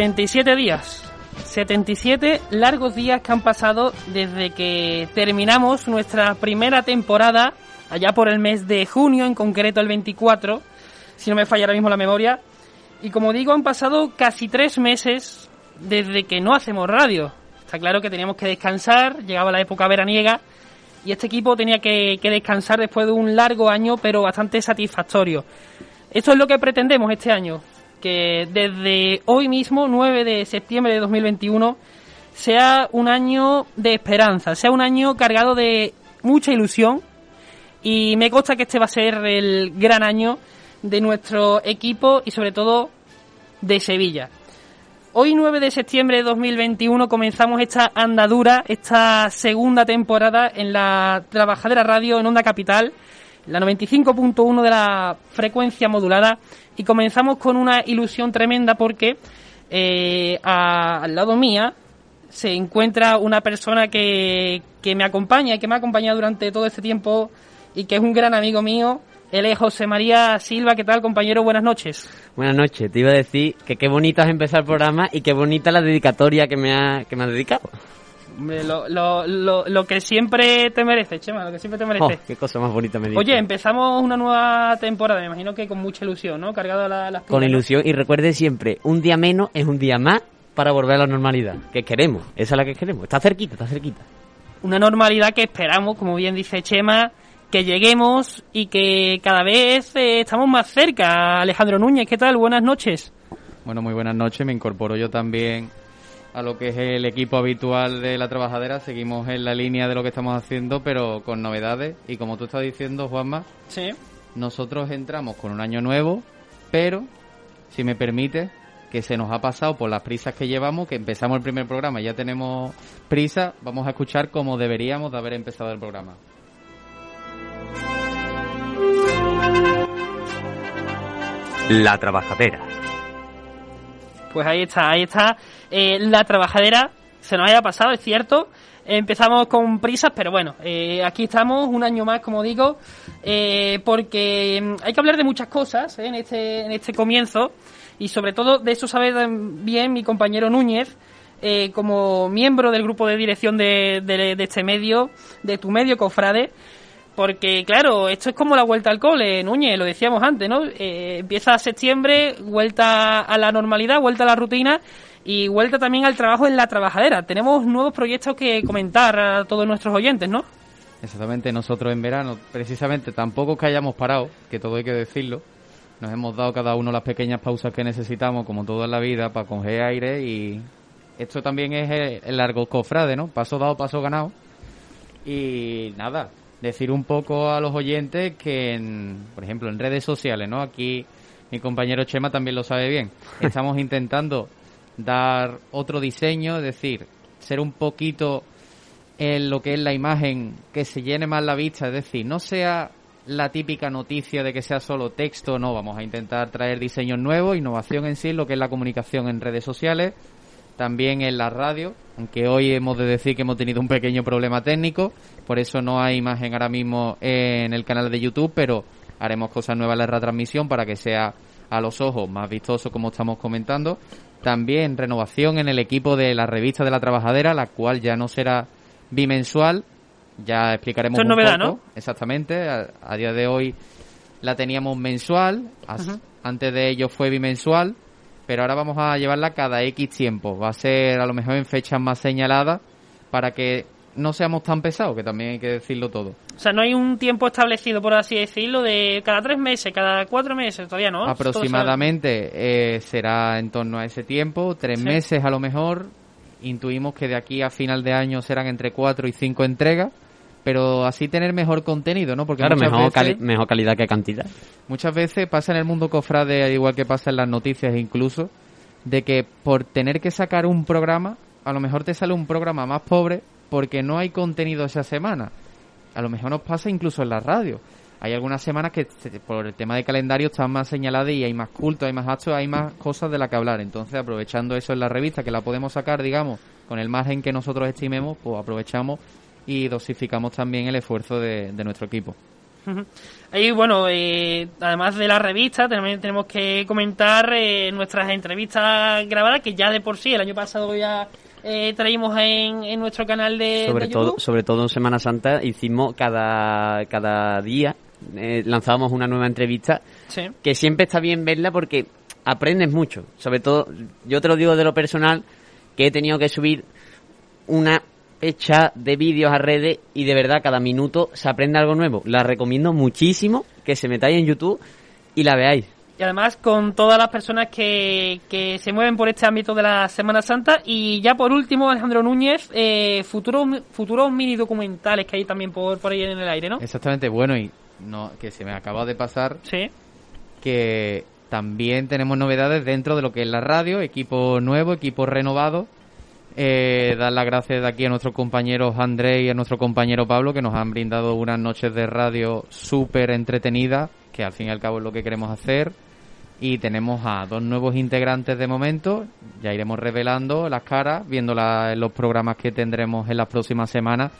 77 días. 77 largos días que han pasado desde que terminamos nuestra primera temporada, allá por el mes de junio, en concreto el 24, si no me falla ahora mismo la memoria. Y como digo, han pasado casi tres meses desde que no hacemos radio. Está claro que teníamos que descansar, llegaba la época veraniega y este equipo tenía que, que descansar después de un largo año, pero bastante satisfactorio. Esto es lo que pretendemos este año, que desde hoy mismo, 9 de septiembre de 2021, sea un año de esperanza, sea un año cargado de mucha ilusión y me consta que este va a ser el gran año de nuestro equipo y sobre todo de Sevilla. Hoy 9 de septiembre de 2021 comenzamos esta andadura, esta segunda temporada en la Trabajadera Radio en Onda Capital, la 95.1 de la frecuencia modulada y comenzamos con una ilusión tremenda porque eh, al lado mía se encuentra una persona que, que me acompaña y que me ha acompañado durante todo este tiempo y que es un gran amigo mío, él es José María Silva. ¿Qué tal, compañero? Buenas noches. Buenas noches. Te iba a decir que qué bonito has empezado el programa y qué bonita la dedicatoria que me ha, que me has dedicado. Lo, lo, lo, lo, que siempre te merece, Chema, lo que siempre te merece. Oh, qué cosa más bonita me dices. Oye, empezamos una nueva temporada, me imagino que con mucha ilusión, ¿no? Cargado a la, las Con ilusión y recuerde siempre, un día menos es un día más para volver a la normalidad, que queremos, esa es la que queremos, está cerquita, está cerquita. Una normalidad que esperamos, como bien dice Chema, que lleguemos y que cada vez eh, estamos más cerca. Alejandro Núñez, ¿qué tal? Buenas noches. Bueno, muy buenas noches. Me incorporo yo también a lo que es el equipo habitual de la trabajadera. Seguimos en la línea de lo que estamos haciendo, pero con novedades. Y como tú estás diciendo, Juanma, sí. nosotros entramos con un año nuevo, pero, si me permite, que se nos ha pasado por las prisas que llevamos, que empezamos el primer programa y ya tenemos prisa, vamos a escuchar como deberíamos de haber empezado el programa. La Trabajadera. Pues ahí está, ahí está. Eh, la Trabajadera se nos haya pasado, es cierto. Empezamos con prisas, pero bueno, eh, aquí estamos un año más, como digo, eh, porque hay que hablar de muchas cosas en, este, en este comienzo y sobre todo de eso sabe bien mi compañero Núñez, como miembro del grupo de dirección de, de, este medio, de tu medio, Cofrade, porque claro, esto es como la vuelta al cole, Núñez, lo decíamos antes, ¿no? Eh, empieza septiembre, vuelta a la normalidad, vuelta a la rutina y vuelta también al trabajo en la trabajadera. Tenemos nuevos proyectos que comentar a todos nuestros oyentes, ¿no? Exactamente, nosotros en verano, precisamente, tampoco que hayamos parado, que todo hay que decirlo, nos hemos dado cada uno las pequeñas pausas que necesitamos, como todo en la vida, para coger aire y esto también es el, el largo cofrade, ¿no? Paso dado, paso ganado. Y nada, decir un poco a los oyentes que, en, por ejemplo, en redes sociales, ¿no? Aquí mi compañero Chema también lo sabe bien. Estamos intentando dar otro diseño, es decir, ser un poquito en lo que es la imagen que se llene más la vista, es decir, no sea la típica noticia de que sea solo texto, no, vamos a intentar traer diseños nuevos, innovación en sí, lo que es la comunicación en redes sociales, también en la radio, aunque hoy hemos de decir que hemos tenido un pequeño problema técnico, por eso no hay imagen ahora mismo en el canal de YouTube, pero haremos cosas nuevas en la retransmisión para que sea a los ojos más vistoso como estamos comentando. También renovación en el equipo de la revista de la trabajadera, la cual ya no será bimensual, ya explicaremos Esto es un novedad, poco. ¿no? Exactamente, a, a, día de hoy la teníamos mensual, as, antes de ello fue bimensual, pero ahora vamos a llevarla cada X tiempo. Va a ser a lo mejor en fechas más señaladas para que no seamos tan pesados, que también hay que decirlo todo. O sea, no hay un tiempo establecido, por así decirlo, de cada tres meses, cada cuatro meses, todavía no. Aproximadamente eh, será en torno a ese tiempo, tres sí. meses a lo mejor. Intuimos que de aquí a final de año serán entre cuatro y cinco entregas pero así tener mejor contenido, ¿no? Porque claro, mejor, veces, cali mejor calidad que cantidad. Muchas veces pasa en el mundo cofrade, al igual que pasa en las noticias incluso, de que por tener que sacar un programa, a lo mejor te sale un programa más pobre porque no hay contenido esa semana. A lo mejor nos pasa incluso en la radio. Hay algunas semanas que por el tema de calendario están más señaladas y hay más culto, hay más actos, hay más cosas de las que hablar. Entonces, aprovechando eso en la revista, que la podemos sacar, digamos, con el margen que nosotros estimemos, pues aprovechamos y dosificamos también el esfuerzo de, de nuestro equipo. Ahí, bueno, eh, además de la revista, también tenemos que comentar eh, nuestras entrevistas grabadas, que ya de por sí el año pasado ya eh, traímos en, en nuestro canal de, sobre de todo sobre todo en Semana Santa hicimos cada cada día eh, lanzábamos una nueva entrevista Sí. que siempre está bien verla porque aprendes mucho sobre todo yo te lo digo de lo personal que he tenido que subir una fecha de vídeos a redes y de verdad cada minuto se aprende algo nuevo la recomiendo muchísimo que se metáis en YouTube y la veáis Y además con todas las personas que, que se mueven por este ámbito de la Semana Santa. Y ya por último, Alejandro Núñez, eh, futuros, futuros mini documentales que hay también por, por ahí en el aire, ¿no? Exactamente, bueno, y no que se me acaba de pasar Sí. que también tenemos novedades dentro de lo que es la radio, equipo nuevo, equipo renovado. Eh, dar las gracias de aquí a nuestros compañeros André y a nuestro compañero Pablo que nos han brindado unas noches de radio súper entretenidas, que al fin y al cabo es lo que queremos hacer. Y tenemos a dos nuevos integrantes de momento, ya iremos revelando las caras, viendo los programas que tendremos en las próximas semanas.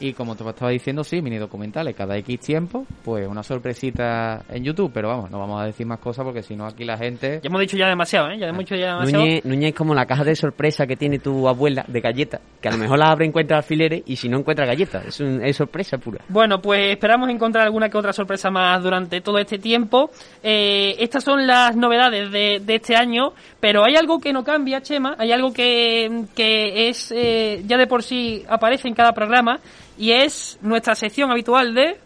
Y como te estaba diciendo, sí, mini documentales, cada X tiempo, pues una sorpresita en YouTube, pero vamos, no vamos a decir más cosas porque si no aquí la gente... Ya hemos dicho ya demasiado, ¿eh? Ya hemos dicho ya demasiado. Núñez, Núñez es como la caja de sorpresa que tiene tu abuela de galletas, que a lo mejor la abre y encuentra alfileres y si no encuentra galletas. Es, un- es sorpresa pura. Bueno, pues esperamos encontrar alguna que otra sorpresa más durante todo este tiempo. Eh, estas son las novedades de, de este año, pero hay algo que no cambia, Chema, hay algo que, que es eh, ya de por sí aparece en cada programa y es nuestra sección habitual de...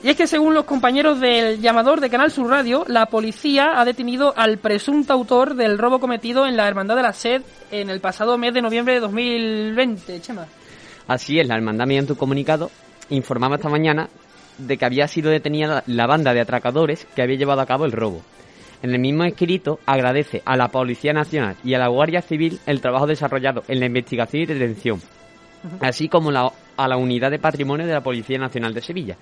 Y es que según los compañeros del llamador de Canal Sur Radio, la policía ha detenido al presunto autor del robo cometido en la Hermandad de la Sed en el pasado mes de noviembre de 2020, Chema. Así es, la hermandad mediante un comunicado informaba esta mañana de que había sido detenida la- la banda de atracadores que había llevado a cabo el robo. En el mismo escrito agradece a la Policía Nacional y a la Guardia Civil el trabajo desarrollado en la investigación y detención, así como la- a la Unidad de Patrimonio de la Policía Nacional de Sevilla.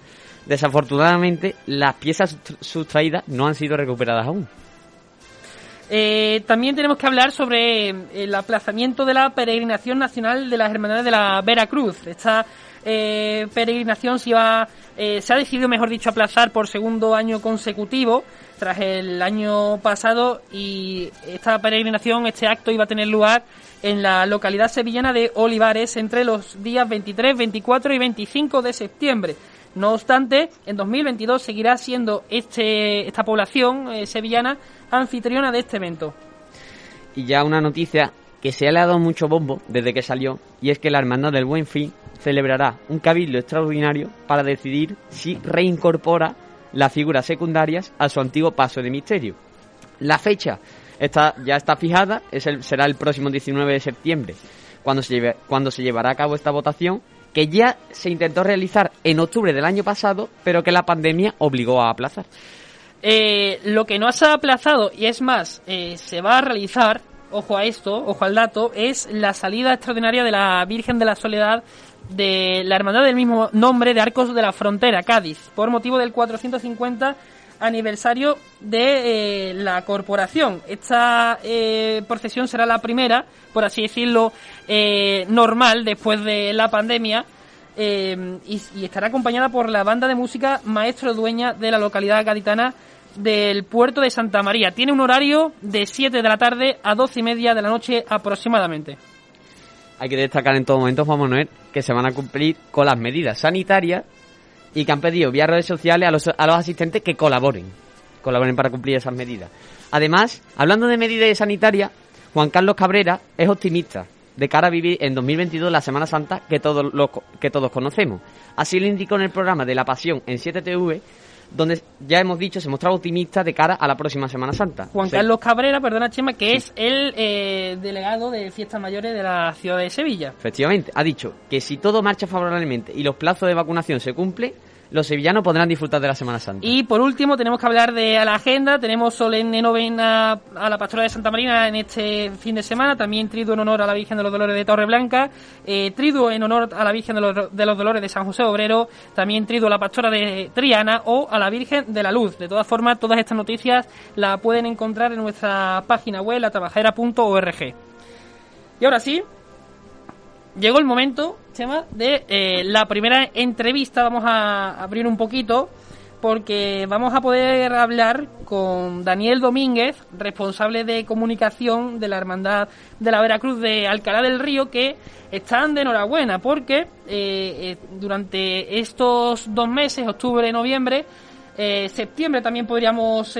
Desafortunadamente, las piezas sust- sustraídas no han sido recuperadas aún. Eh, también tenemos que hablar sobre eh, el aplazamiento de la peregrinación nacional de las Hermandades de la Veracruz. Esta eh, peregrinación se, iba, eh, se ha decidido, mejor dicho, aplazar por segundo año consecutivo tras el año pasado y esta peregrinación, este acto iba a tener lugar en la localidad sevillana de Olivares entre los días 23, 24 y 25 de septiembre. No obstante, en 2022 seguirá siendo este, esta población eh, sevillana anfitriona de este evento. Y ya una noticia que se ha dado mucho bombo desde que salió, y es que la Hermandad del Buen Fin celebrará un cabildo extraordinario para decidir si reincorpora las figuras secundarias a su antiguo paso de misterio. La fecha está, ya está fijada, es el- será el próximo 19 de septiembre, cuando se, lleve- cuando se llevará a cabo esta votación, que ya se intentó realizar en octubre del año pasado, pero que la pandemia obligó a aplazar. Eh, lo que no se ha aplazado, y es más, eh, se va a realizar, ojo a esto, ojo al dato, es la salida extraordinaria de la Virgen de la Soledad de la hermandad del mismo nombre de Arcos de la Frontera, Cádiz, por motivo del 450 aniversario de eh, la corporación. Esta eh, procesión será la primera, por así decirlo, eh, normal después de la pandemia y, y estará acompañada por la banda de música Maestro Dueña de la localidad gaditana del puerto de Santa María. Tiene un horario de 7 de la tarde a 12 y media de la noche aproximadamente. Hay que destacar en todo momento, Juan Manuel, que se van a cumplir con las medidas sanitarias y que han pedido vía redes sociales a los, a los asistentes que colaboren, colaboren para cumplir esas medidas. Además, hablando de medidas sanitarias, Juan Carlos Cabrera es optimista de cara a vivir en 2022 la Semana Santa que todos, los, que todos conocemos. Así lo indicó en el programa de La Pasión en 7TV, donde ya hemos dicho se mostraba optimista de cara a la próxima Semana Santa. Juan Sí. Carlos Cabrera, perdona Chema, que es el eh, delegado de fiestas mayores de la ciudad de Sevilla. Efectivamente, ha dicho que si todo marcha favorablemente y los plazos de vacunación se cumplen, los sevillanos podrán disfrutar de la Semana Santa. Y por último tenemos que hablar de la agenda. Tenemos solemne novena a la Pastora de Santa Marina en este fin de semana. También triduo en honor a la Virgen de los Dolores de Torreblanca. Eh, triduo en honor a la Virgen de los, Dolores de San José Obrero. También triduo a la Pastora de Triana o a la Virgen de la Luz. De todas formas, todas estas noticias las pueden encontrar en nuestra página web, latrabajadera.org. Y ahora sí, llegó el momento De eh, la primera entrevista. Vamos a abrir un poquito porque vamos a poder hablar con Daniel Domínguez, responsable de comunicación de la Hermandad de la Veracruz de Alcalá del Río, que están de enhorabuena porque eh, eh, durante estos dos meses, octubre noviembre, septiembre también podríamos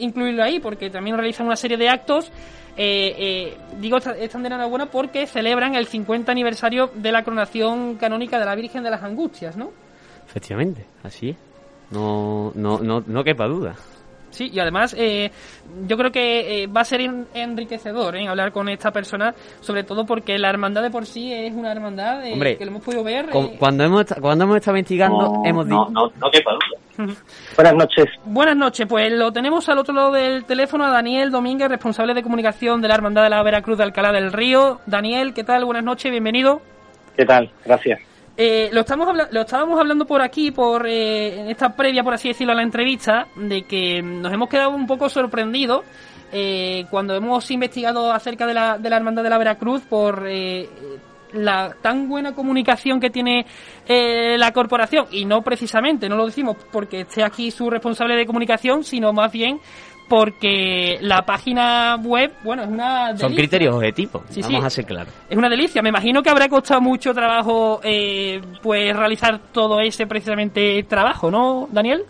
incluirlo ahí porque también realizan una serie de actos. Digo, están de enhorabuena porque celebran el 50 aniversario de la coronación canónica de la Virgen de las Angustias, ¿no? Efectivamente, así es. No, no, no, no quepa duda. Sí, y además eh, yo creo que eh, va a ser enriquecedor ¿eh? hablar con esta persona, sobre todo porque la hermandad de por sí es una hermandad eh, que lo hemos podido ver. cuando, hemos, cuando hemos estado investigando, hemos dicho. No, no, quepa duda. Buenas noches. Buenas noches, pues lo tenemos al otro lado del teléfono a Daniel Domínguez, responsable de comunicación de la Hermandad de la Veracruz de Alcalá del Río. Daniel, ¿qué tal? Buenas noches, bienvenido. ¿Qué tal? Gracias. Eh, lo, estamos lo estábamos hablando por aquí, por eh, en esta previa, por así decirlo, a la entrevista, de que nos hemos quedado un poco sorprendidos eh, cuando hemos investigado acerca de la, de la Hermandad de la Veracruz por la tan buena comunicación que tiene la corporación y no precisamente, no lo decimos porque esté aquí su responsable de comunicación, sino más bien porque la página web, bueno, es una delicia. Son criterios objetivos, vamos a ser claros. Es una delicia, me imagino que habrá costado mucho trabajo eh, pues realizar todo ese precisamente trabajo, ¿no, Daniel?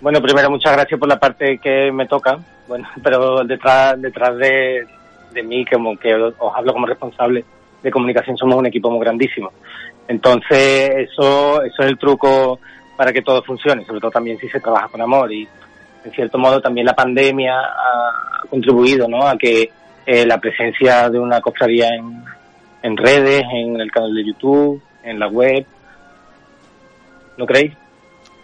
Bueno, primero muchas gracias por la parte que me toca, bueno, pero detrás detrás de, de mí, como que os hablo como responsable de comunicación, somos un equipo muy grandísimo. Entonces, eso, eso es el truco para que todo funcione, sobre todo también si se trabaja con amor y en cierto modo también la pandemia ha contribuido ¿no? a que eh, la presencia de una cofradía en, en redes, en el canal de YouTube, en la web, ¿no creéis?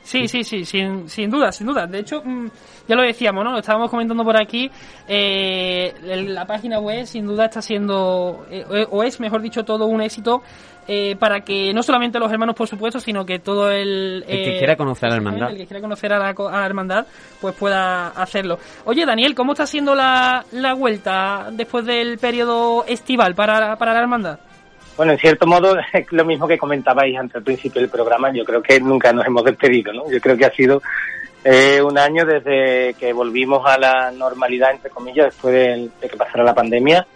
Sí, sí, sí, sin, sin duda, sin duda. De hecho, mm, ya lo decíamos, ¿no? Lo estábamos comentando por aquí. Eh, la página web, sin duda, está siendo, eh, o es, mejor dicho, todo un éxito eh, para que no solamente los hermanos, por supuesto, sino que todo el... el que quiera conocer a la hermandad. El que quiera conocer a la, hermandad, pues pueda hacerlo. Oye, Daniel, ¿cómo está siendo la, la vuelta después del periodo estival para, para la hermandad? Bueno, en cierto modo es lo mismo que comentabais antes al principio del programa. Yo creo que nunca nos hemos despedido, ¿no? Yo creo que ha sido eh, un año desde que volvimos a la normalidad, entre comillas, después de, que pasara la pandemia.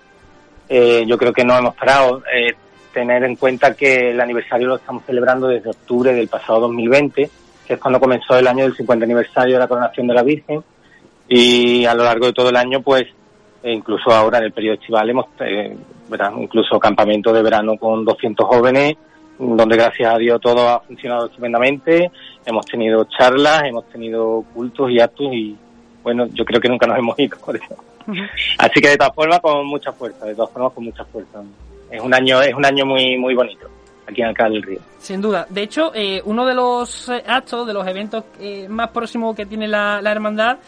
Eh, yo creo que no hemos parado. Eh, tener en cuenta que el aniversario lo estamos celebrando desde octubre del pasado 2020, que es cuando comenzó el año del 50 aniversario de la coronación de la Virgen. Y a lo largo de todo el año, pues, e incluso ahora en el periodo estival hemos, eh, incluso campamento de verano con 200 jóvenes, donde gracias a Dios todo ha funcionado estupendamente. Hemos tenido charlas, hemos tenido cultos y actos y, bueno, yo creo que nunca nos hemos ido por eso. Así que de todas formas con mucha fuerza, de todas formas con mucha fuerza es un año es un año muy muy bonito aquí en Alcalá del Río. Sin duda. De hecho, eh, uno de los eh, actos, de los eventos eh, más próximos que tiene la, hermandad,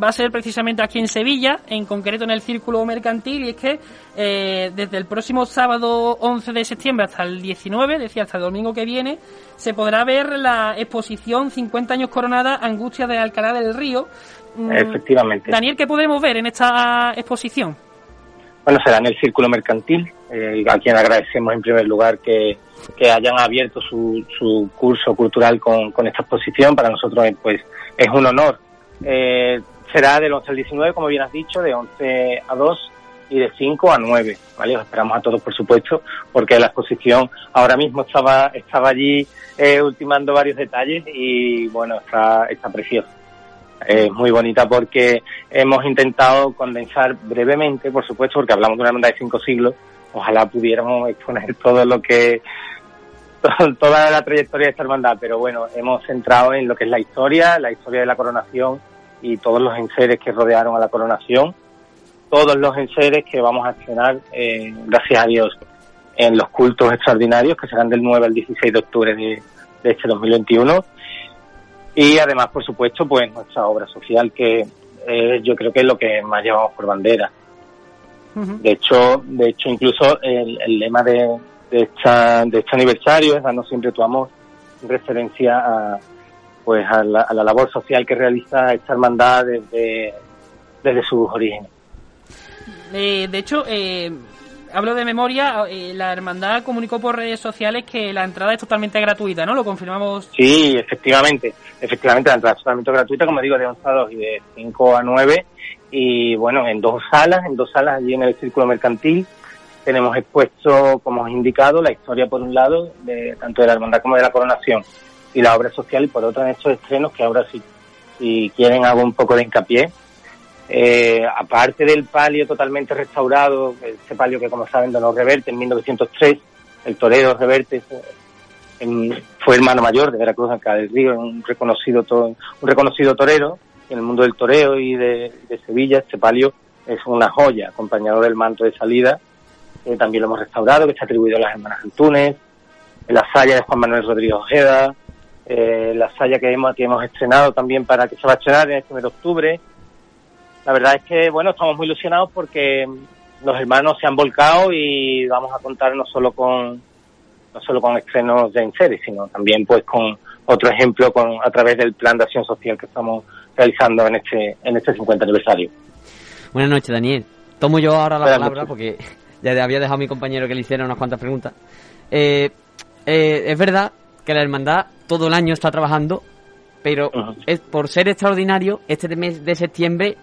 va a ser precisamente aquí en Sevilla, en concreto en el Círculo Mercantil, y es que desde el próximo sábado 11 de septiembre hasta el 19, decía hasta el domingo que viene, se podrá ver la exposición 50 años coronada Angustias de Alcalá del Río. Mm, Efectivamente. Daniel, ¿qué podemos ver en esta exposición? Bueno, será en el Círculo Mercantil, eh, a quien agradecemos en primer lugar que, hayan abierto su, su curso cultural con, con, esta exposición. Para nosotros pues es un honor. Eh, será del 11 al 19, como bien has dicho, de 11 a 2 y de 5 a 9. ¿vale? Os esperamos a todos, por supuesto, porque la exposición ahora mismo estaba, estaba allí eh, ultimando varios detalles y bueno, está, está precioso es muy bonita porque hemos intentado condensar brevemente, por supuesto, porque hablamos de una hermandad de cinco siglos, ojalá pudiéramos exponer todo lo que toda la trayectoria de esta hermandad, pero bueno, hemos centrado en lo que es la historia, la historia de la coronación y todos los enseres que rodearon a la coronación, todos los enseres que vamos a accionar, eh, gracias a Dios, en los cultos extraordinarios que serán del 9 al 16 de octubre de, de este 2021 y además, por supuesto, pues nuestra obra social, que yo creo que es lo que más llevamos por bandera. De hecho, de hecho incluso el, lema de, de, esta, de este aniversario es Dando siempre tu amor, en referencia a, pues a la, labor social que realiza esta hermandad desde, desde sus orígenes. Eh, de hecho, eh, hablo de memoria, eh, la hermandad comunicó por redes sociales que la entrada es totalmente gratuita, ¿no? Lo confirmamos. Sí, efectivamente, efectivamente la entrada es totalmente gratuita, como digo, de 11 a 2 y de 5 a 9 y bueno, en dos salas, en dos salas allí en el Círculo Mercantil tenemos expuesto, como os he indicado, la historia por un lado, de tanto de la hermandad como de la coronación y la obra social y por otro en estos estrenos que ahora sí, si quieren hago un poco de hincapié. Eh, aparte del palio totalmente restaurado, ese palio que como saben donó Reverte en 1903, el torero Reverte fue hermano mayor de Veracruz Alcalá del Río, un reconocido, un reconocido torero en el mundo del toreo y de, Sevilla, este palio es una joya, acompañado del manto de salida, que también lo hemos restaurado, que está atribuido a las hermanas Antunes, la saya de Juan Manuel Rodríguez Ojeda, eh, la saya que hemos, que hemos estrenado también para que se va a estrenar en este mes de octubre. La verdad es que, bueno, estamos muy ilusionados porque los hermanos se han volcado y vamos a contar no solo con no solo con estrenos de en serie, sino también pues con otro ejemplo con a través del plan de acción social que estamos realizando en este, en este 50 aniversario. Buenas noches, Daniel. Tomo yo ahora la palabra porque ya había dejado a mi compañero que le hiciera unas cuantas preguntas. Eh, eh, es verdad que la hermandad todo el año está trabajando, pero es, por ser extraordinario, este mes de septiembre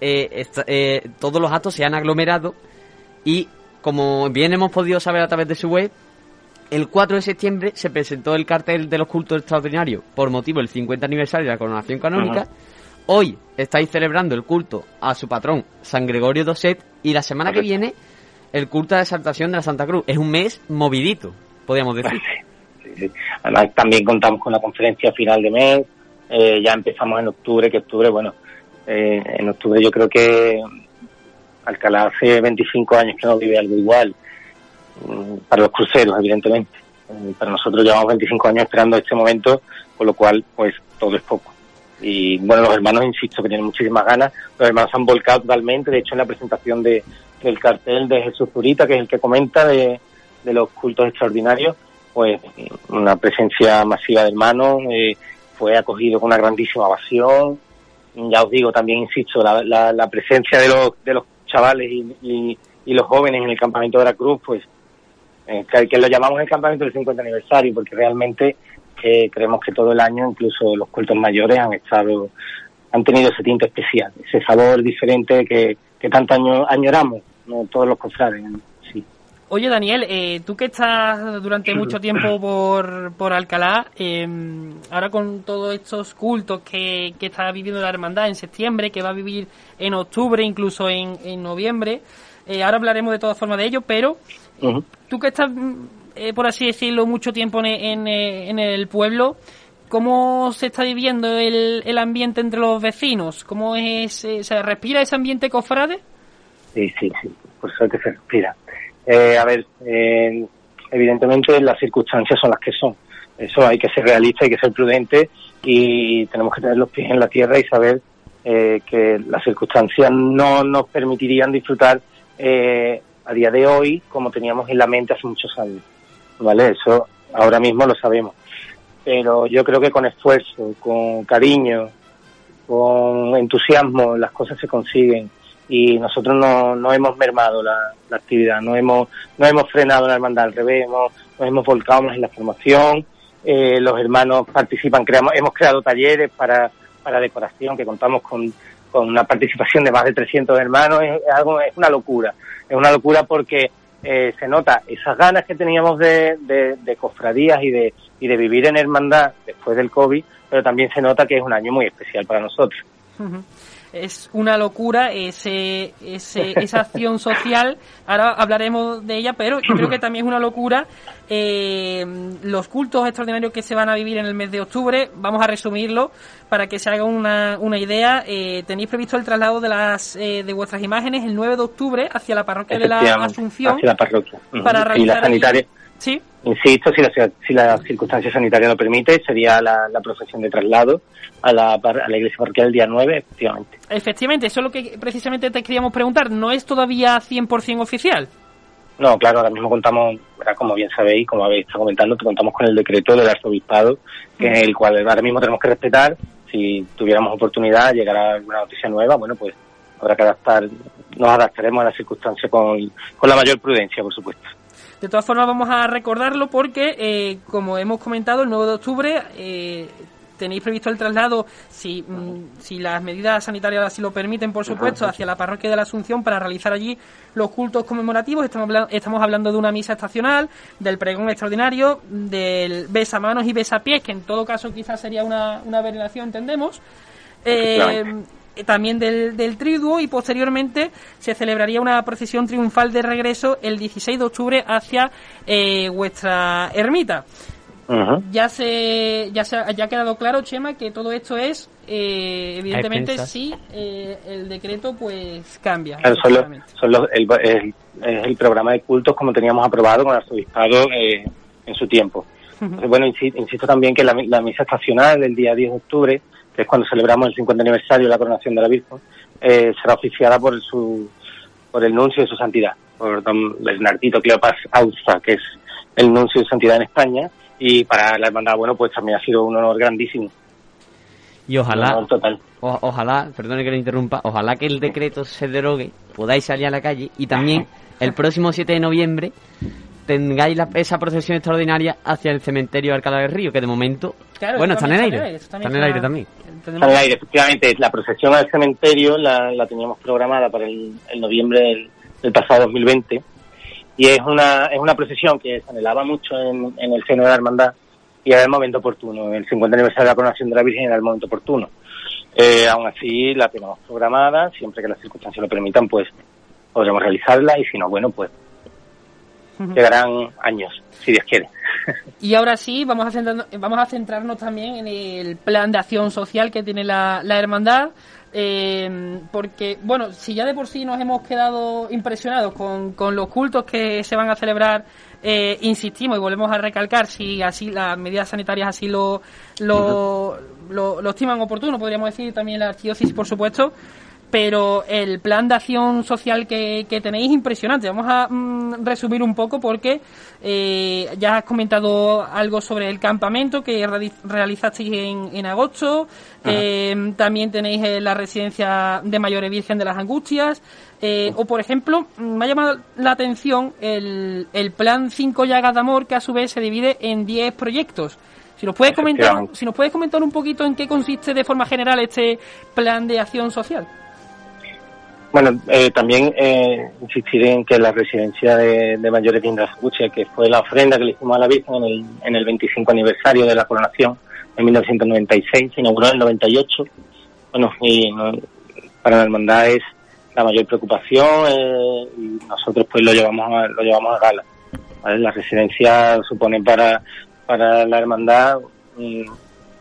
eh, todos los actos se han aglomerado y como bien hemos podido saber a través de su web, el 4 de septiembre se presentó el cartel de los cultos extraordinarios por motivo del 50 aniversario de la coronación canónica. Hoy estáis celebrando el culto a su patrón, San Gregorio Doset, y la semana que viene el culto de exaltación de la Santa Cruz. Es un mes movidito, podríamos decir. Además, también contamos con la conferencia final de mes. Eh, ya empezamos en octubre, que octubre, bueno, eh, en octubre yo creo que Alcalá hace 25 años que no vive algo igual. Mm, para los cruceros, evidentemente. Eh, para nosotros llevamos 25 años esperando este momento, con lo cual, pues, todo es poco. Y bueno, los hermanos, insisto, que tienen muchísimas ganas. Los hermanos han volcado totalmente. De hecho, en la presentación de, del cartel de Jesús Zurita, que es el que comenta de, de los cultos extraordinarios, pues una presencia masiva de hermanos, eh, fue acogido con una grandísima ovación. Ya os digo, también insisto, la, la, presencia de los, de los chavales y, y, los jóvenes en el campamento de la Cruz, pues eh, que, lo llamamos el campamento del 50 aniversario, porque realmente eh, creemos que todo el año, incluso los cultos mayores, han estado, han tenido ese tinte especial, ese sabor diferente que, que tanto año, añoramos, ¿no? todos los cofrades. Oye, Daniel, eh, tú que estás durante mucho tiempo por, por Alcalá, em, ahora con todos estos cultos que, que está viviendo la hermandad en septiembre, que va a vivir en octubre, incluso en, en noviembre, ahora hablaremos de todas formas de ello, pero Tú que estás, mm, eh, por así decirlo, mucho tiempo en, eh, en, el pueblo, ¿cómo se está viviendo el, el ambiente entre los vecinos? ¿Cómo es, eh, se respira ese ambiente cofrade? Sí, sí, sí, por suerte se respira. A ver, evidentemente las circunstancias son las que son. Eso hay que ser realista, hay que ser prudente y tenemos que tener los pies en la tierra y saber que las circunstancias no nos permitirían disfrutar eh, a día de hoy como teníamos en la mente hace muchos años. ¿Vale? Eso ahora mismo lo sabemos. Pero yo creo que con esfuerzo, con cariño, con entusiasmo, las cosas se consiguen. Y nosotros no, no hemos mermado la, actividad, no hemos, no hemos frenado la hermandad, al revés, hemos, nos hemos volcado más en la formación, eh, los hermanos participan, creamos, hemos creado talleres para, para decoración que contamos con, con una participación de más de 300 hermanos, es, algo, es una locura es una locura porque eh, se nota esas ganas que teníamos de, de, cofradías y de, y de vivir en hermandad después del COVID, pero también se nota que es un año muy especial para nosotros es una locura ese, ese, esa acción social. Ahora hablaremos de ella, pero yo creo que también es una locura eh, los cultos extraordinarios que se van a vivir en el mes de octubre. Vamos a resumirlo para que se haga una, una idea. Eh, tenéis previsto el traslado de las eh, de vuestras imágenes el 9 de octubre hacia la parroquia de la Asunción. Hacia la parroquia. Para realizar sanitaria. Sí. Insisto, si la, si la circunstancia sanitaria lo permite, sería la, la procesión de traslado a la, a la iglesia parroquial el día 9, efectivamente. Efectivamente, eso es lo que precisamente te queríamos preguntar. ¿No es todavía 100% oficial? No, claro, ahora mismo contamos, como bien sabéis, como habéis estado comentando, contamos con el decreto del arzobispado, que es el cual ahora mismo tenemos que respetar. Si tuviéramos oportunidad, llegar a alguna noticia nueva, bueno, pues habrá que adaptar, nos adaptaremos a las circunstancias con, con la mayor prudencia, por supuesto. De todas formas, vamos a recordarlo porque, eh, como hemos comentado, el 9 de octubre eh, tenéis previsto el traslado, si, mm, si las medidas sanitarias así lo permiten, por supuesto, hacia la parroquia de la Asunción para realizar allí los cultos conmemorativos. Estamos, estamos hablando de una misa estacional, del pregón extraordinario, del besamanos y besapiés, que en todo caso quizás sería una, una veneración, entendemos. Eh, también del, del triduo y posteriormente se celebraría una procesión triunfal de regreso el 16 de octubre hacia eh, vuestra ermita. Ya se ya se ya ha quedado claro, Chema, que todo esto es eh, evidentemente sí eh, el decreto pues cambia. son los, el, es el programa de cultos como teníamos aprobado con el arzobispado eh, en su tiempo. bueno, insisto, también que la, la misa estacional del día 10 de octubre que es cuando celebramos el 50 aniversario de la coronación de la Virgen, eh, será oficiada por su por el nuncio de su santidad, por don Bernardito Cleopas Auza, que es el nuncio de santidad en España, y para la hermandad, bueno, pues también ha sido un honor grandísimo. Y ojalá, ojalá, perdone que lo interrumpa, ojalá que el decreto se derogue, podáis salir a la calle y también el próximo 7 de noviembre tengáis esa procesión extraordinaria hacia el cementerio de Alcalá del Río, que de momento, bueno, está en el aire, está en el aire también. Está en el aire, efectivamente, la procesión al cementerio la, teníamos programada para el, noviembre del, pasado 2020 y es una, es una procesión que se anhelaba mucho en, el seno de la hermandad y era el momento oportuno, el 50 aniversario de la coronación de la Virgen era el momento oportuno. Eh, aún así la tenemos programada, siempre que las circunstancias lo permitan, pues podremos realizarla y si no, bueno, pues Llegarán años, si Dios quiere. Y ahora sí, vamos a, centrarnos, vamos a centrarnos también en el plan de acción social que tiene la, hermandad. Eh, porque, bueno, si ya de por sí nos hemos quedado impresionados con, con los cultos que se van a celebrar, eh, insistimos y volvemos a recalcar si así las medidas sanitarias así lo, lo, lo, lo estiman oportuno, podríamos decir también la arquidiócesis, por supuesto pero el plan de acción social que, que tenéis es impresionante. Vamos a mm, resumir un poco porque eh, ya has comentado algo sobre el campamento que realizasteis en, en agosto. Eh, también tenéis eh, la residencia de Mayores Virgen de las Angustias. o, por ejemplo, me ha llamado la atención el, el plan 5 llagas de amor que a su vez se divide en 10 proyectos. Si nos puedes comentar, si nos puedes comentar un poquito en qué consiste de forma general este plan de acción social. Bueno, eh, también eh, insistir en que la residencia de, mayores de Indrascuche, que fue la ofrenda que le hicimos a la Virgen en el, en el 25 aniversario de la coronación en 1996, se inauguró en el 98. Bueno, y para la hermandad es la mayor preocupación eh, y nosotros pues lo llevamos a, lo llevamos a gala. La residencia supone para, para la hermandad un,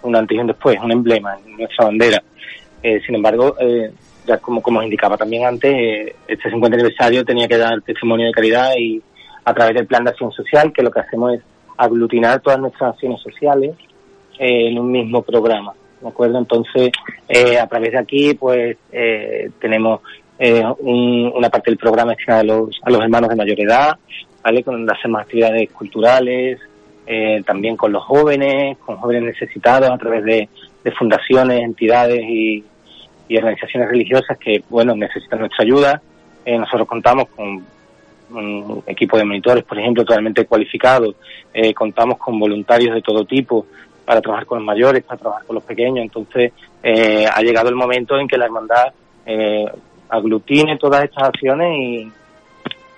un antes y un después, un emblema, nuestra bandera. Eh, sin embargo, eh, ya como, como os indicaba también antes, eh, este 50 aniversario tenía que dar testimonio de caridad y a través del plan de acción social, que lo que hacemos es aglutinar todas nuestras acciones sociales eh, en un mismo programa. ¿De acuerdo? Entonces, eh, a través de aquí, pues, tenemos una parte del programa destinada los, a los hermanos de mayor edad, ¿vale? Con hacemos actividades culturales, también con los jóvenes, con jóvenes necesitados a través de fundaciones, entidades y, y organizaciones religiosas que, bueno, necesitan nuestra ayuda. Eh, nosotros contamos con un equipo de monitores, por ejemplo, totalmente cualificados. Eh, contamos con voluntarios de todo tipo para trabajar con los mayores, para trabajar con los pequeños. Entonces, eh, ha llegado el momento en que la hermandad aglutine todas estas acciones y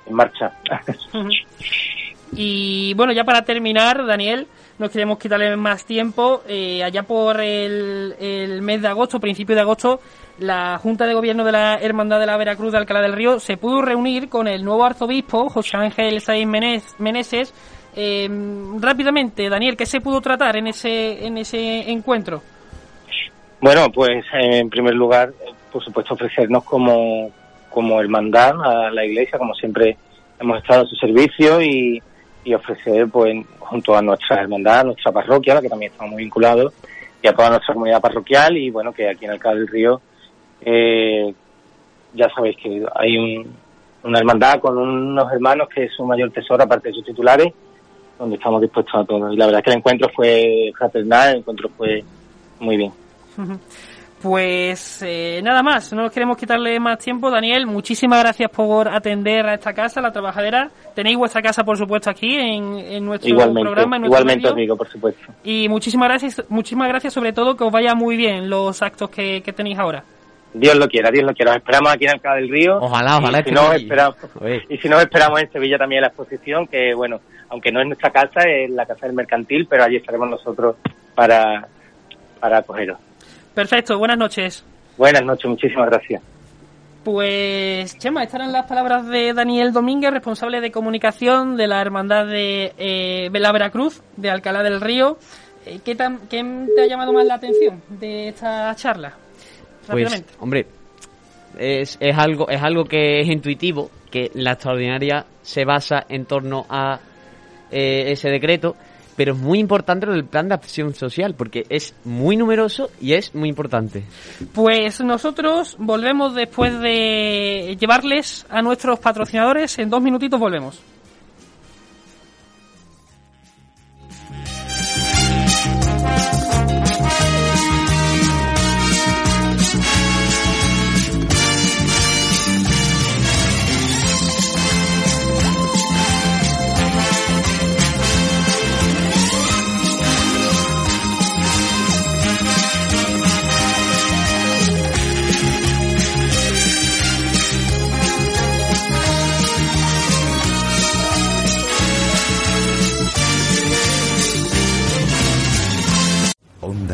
en marcha. y bueno, ya para terminar, Daniel, no queremos quitarle más tiempo. Eh, allá por el, mes de agosto, principio de agosto, la Junta de Gobierno de la Hermandad de la Veracruz de Alcalá del Río se pudo reunir con el nuevo arzobispo, José Ángel Saiz Meneses. Eh, rápidamente, Daniel, ¿qué se pudo tratar en ese, en ese encuentro? Bueno, pues en primer lugar, por supuesto, ofrecernos como, como hermandad a la Iglesia, como siempre hemos estado a su servicio y, y ofrecer, pues, junto a nuestra hermandad, nuestra parroquia, la que también estamos muy vinculados, y a toda nuestra comunidad parroquial, y bueno, que aquí en Alcalá del Río, eh, ya sabéis que hay una hermandad con unos hermanos que es su mayor tesoro, aparte de sus titulares, donde estamos dispuestos a todo. Y la verdad es que el encuentro fue fraternal, el encuentro fue muy bien. Pues eh, nada más, no nos queremos quitarle más tiempo. Daniel, muchísimas gracias por atender a esta casa, la trabajadera. Tenéis vuestra casa, por supuesto, aquí en, en nuestro programa. En nuestro igualmente os digo, por supuesto. Y muchísimas gracias, muchísimas gracias sobre todo, que os vaya muy bien los actos que, que tenéis ahora. Dios lo quiera, Dios lo quiera. Os esperamos aquí en Alcalá del Río. Ojalá, ojalá. Y si, no, esperamos, y si no, esperamos en Sevilla también la exposición, que bueno, aunque no es nuestra casa, es la casa del mercantil, pero allí estaremos nosotros para, para acogeros. Perfecto, buenas noches. Buenas noches, muchísimas gracias. Pues, Chema, estas eran las palabras de Daniel Domínguez, responsable de comunicación de la Hermandad de eh, Vela Veracruz, de Alcalá del Río. Eh, ¿Qué, tan, ¿Qué te ha llamado más la atención de esta charla? Pues, hombre, es, es, algo, es algo que es intuitivo, que la extraordinaria se basa en torno a eh, ese decreto, pero es muy importante lo del plan de acción social, porque es muy numeroso y es muy importante. Pues nosotros volvemos después de llevarles a nuestros patrocinadores, en dos minutitos volvemos.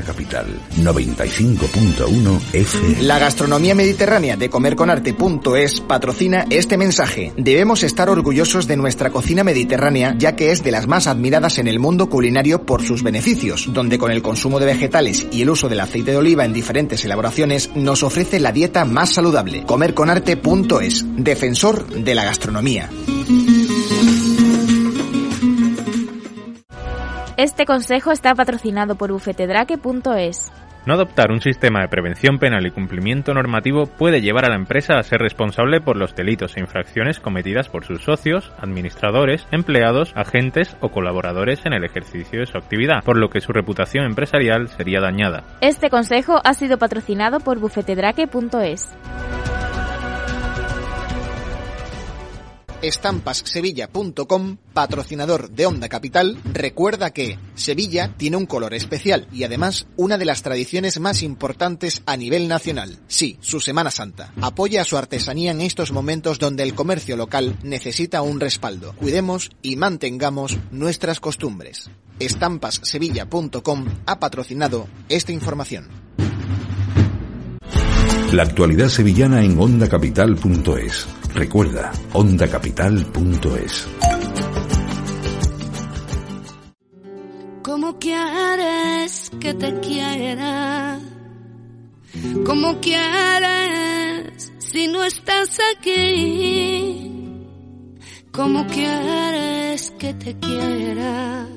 Capital 95.1 F. La gastronomía mediterránea de comerconarte.es patrocina este mensaje. Debemos estar orgullosos de nuestra cocina mediterránea ya que es de las más admiradas en el mundo culinario por sus beneficios, donde con el consumo de vegetales y el uso del aceite de oliva en diferentes elaboraciones nos ofrece la dieta más saludable. Comerconarte.es, defensor de la gastronomía. Este consejo está patrocinado por bufetedraque.es. No adoptar un sistema de prevención penal y cumplimiento normativo puede llevar a la empresa a ser responsable por los delitos e infracciones cometidas por sus socios, administradores, empleados, agentes o colaboradores en el ejercicio de su actividad, por lo que su reputación empresarial sería dañada. Este consejo ha sido patrocinado por bufetedraque.es. estampassevilla.com, patrocinador de Onda Capital, recuerda que Sevilla tiene un color especial y además una de las tradiciones más importantes a nivel nacional. Sí, su Semana Santa. Apoya a su artesanía en estos momentos donde el comercio local necesita un respaldo. Cuidemos y mantengamos nuestras costumbres. Estampassevilla.com ha patrocinado esta información. La actualidad sevillana en ondacapital.es. Recuerda, ondacapital.es. ¿Cómo quieres que te quiera? ¿Cómo quieres si no estás aquí? ¿Cómo quieres que te quiera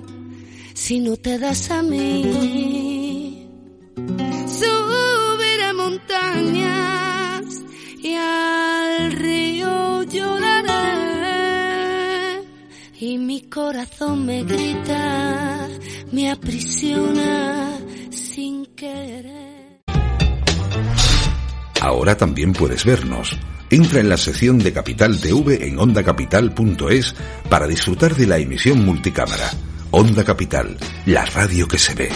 si no te das a mí? Montañas y al río lloraré y mi corazón me grita, me aprisiona sin querer. Ahora también puedes vernos. Entra en la sección de Capital TV en ondacapital.es para disfrutar de la emisión multicámara. Onda Capital, la radio que se ve.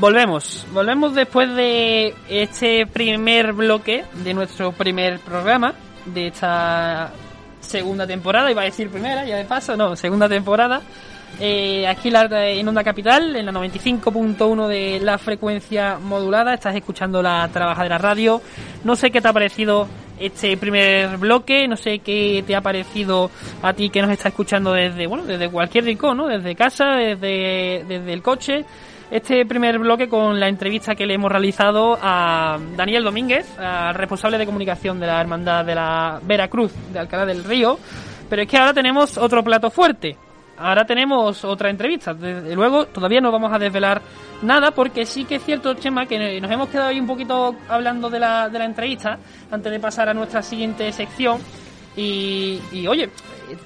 Volvemos, volvemos después de este primer bloque de nuestro primer programa de esta segunda temporada, iba a decir primera, ya de paso, no, segunda temporada. Eh, aquí en Onda Capital, en la 95.1 de la frecuencia modulada, estás escuchando la Trabajadera Radio. No sé qué te ha parecido este primer bloque, no sé qué te ha parecido a ti que nos está escuchando desde, bueno, desde cualquier rincón, ¿no? Desde casa, desde, desde el coche. Este primer bloque con la entrevista que le hemos realizado a Daniel Domínguez, responsable de comunicación de la Hermandad de la Veracruz de Alcalá del Río. Pero es que ahora tenemos otro plato fuerte. Ahora tenemos otra entrevista. Desde luego, todavía no vamos a desvelar nada porque sí que es cierto, Chema, que nos hemos quedado ahí un poquito hablando de la, de la entrevista antes de pasar a nuestra siguiente sección. Y, y oye,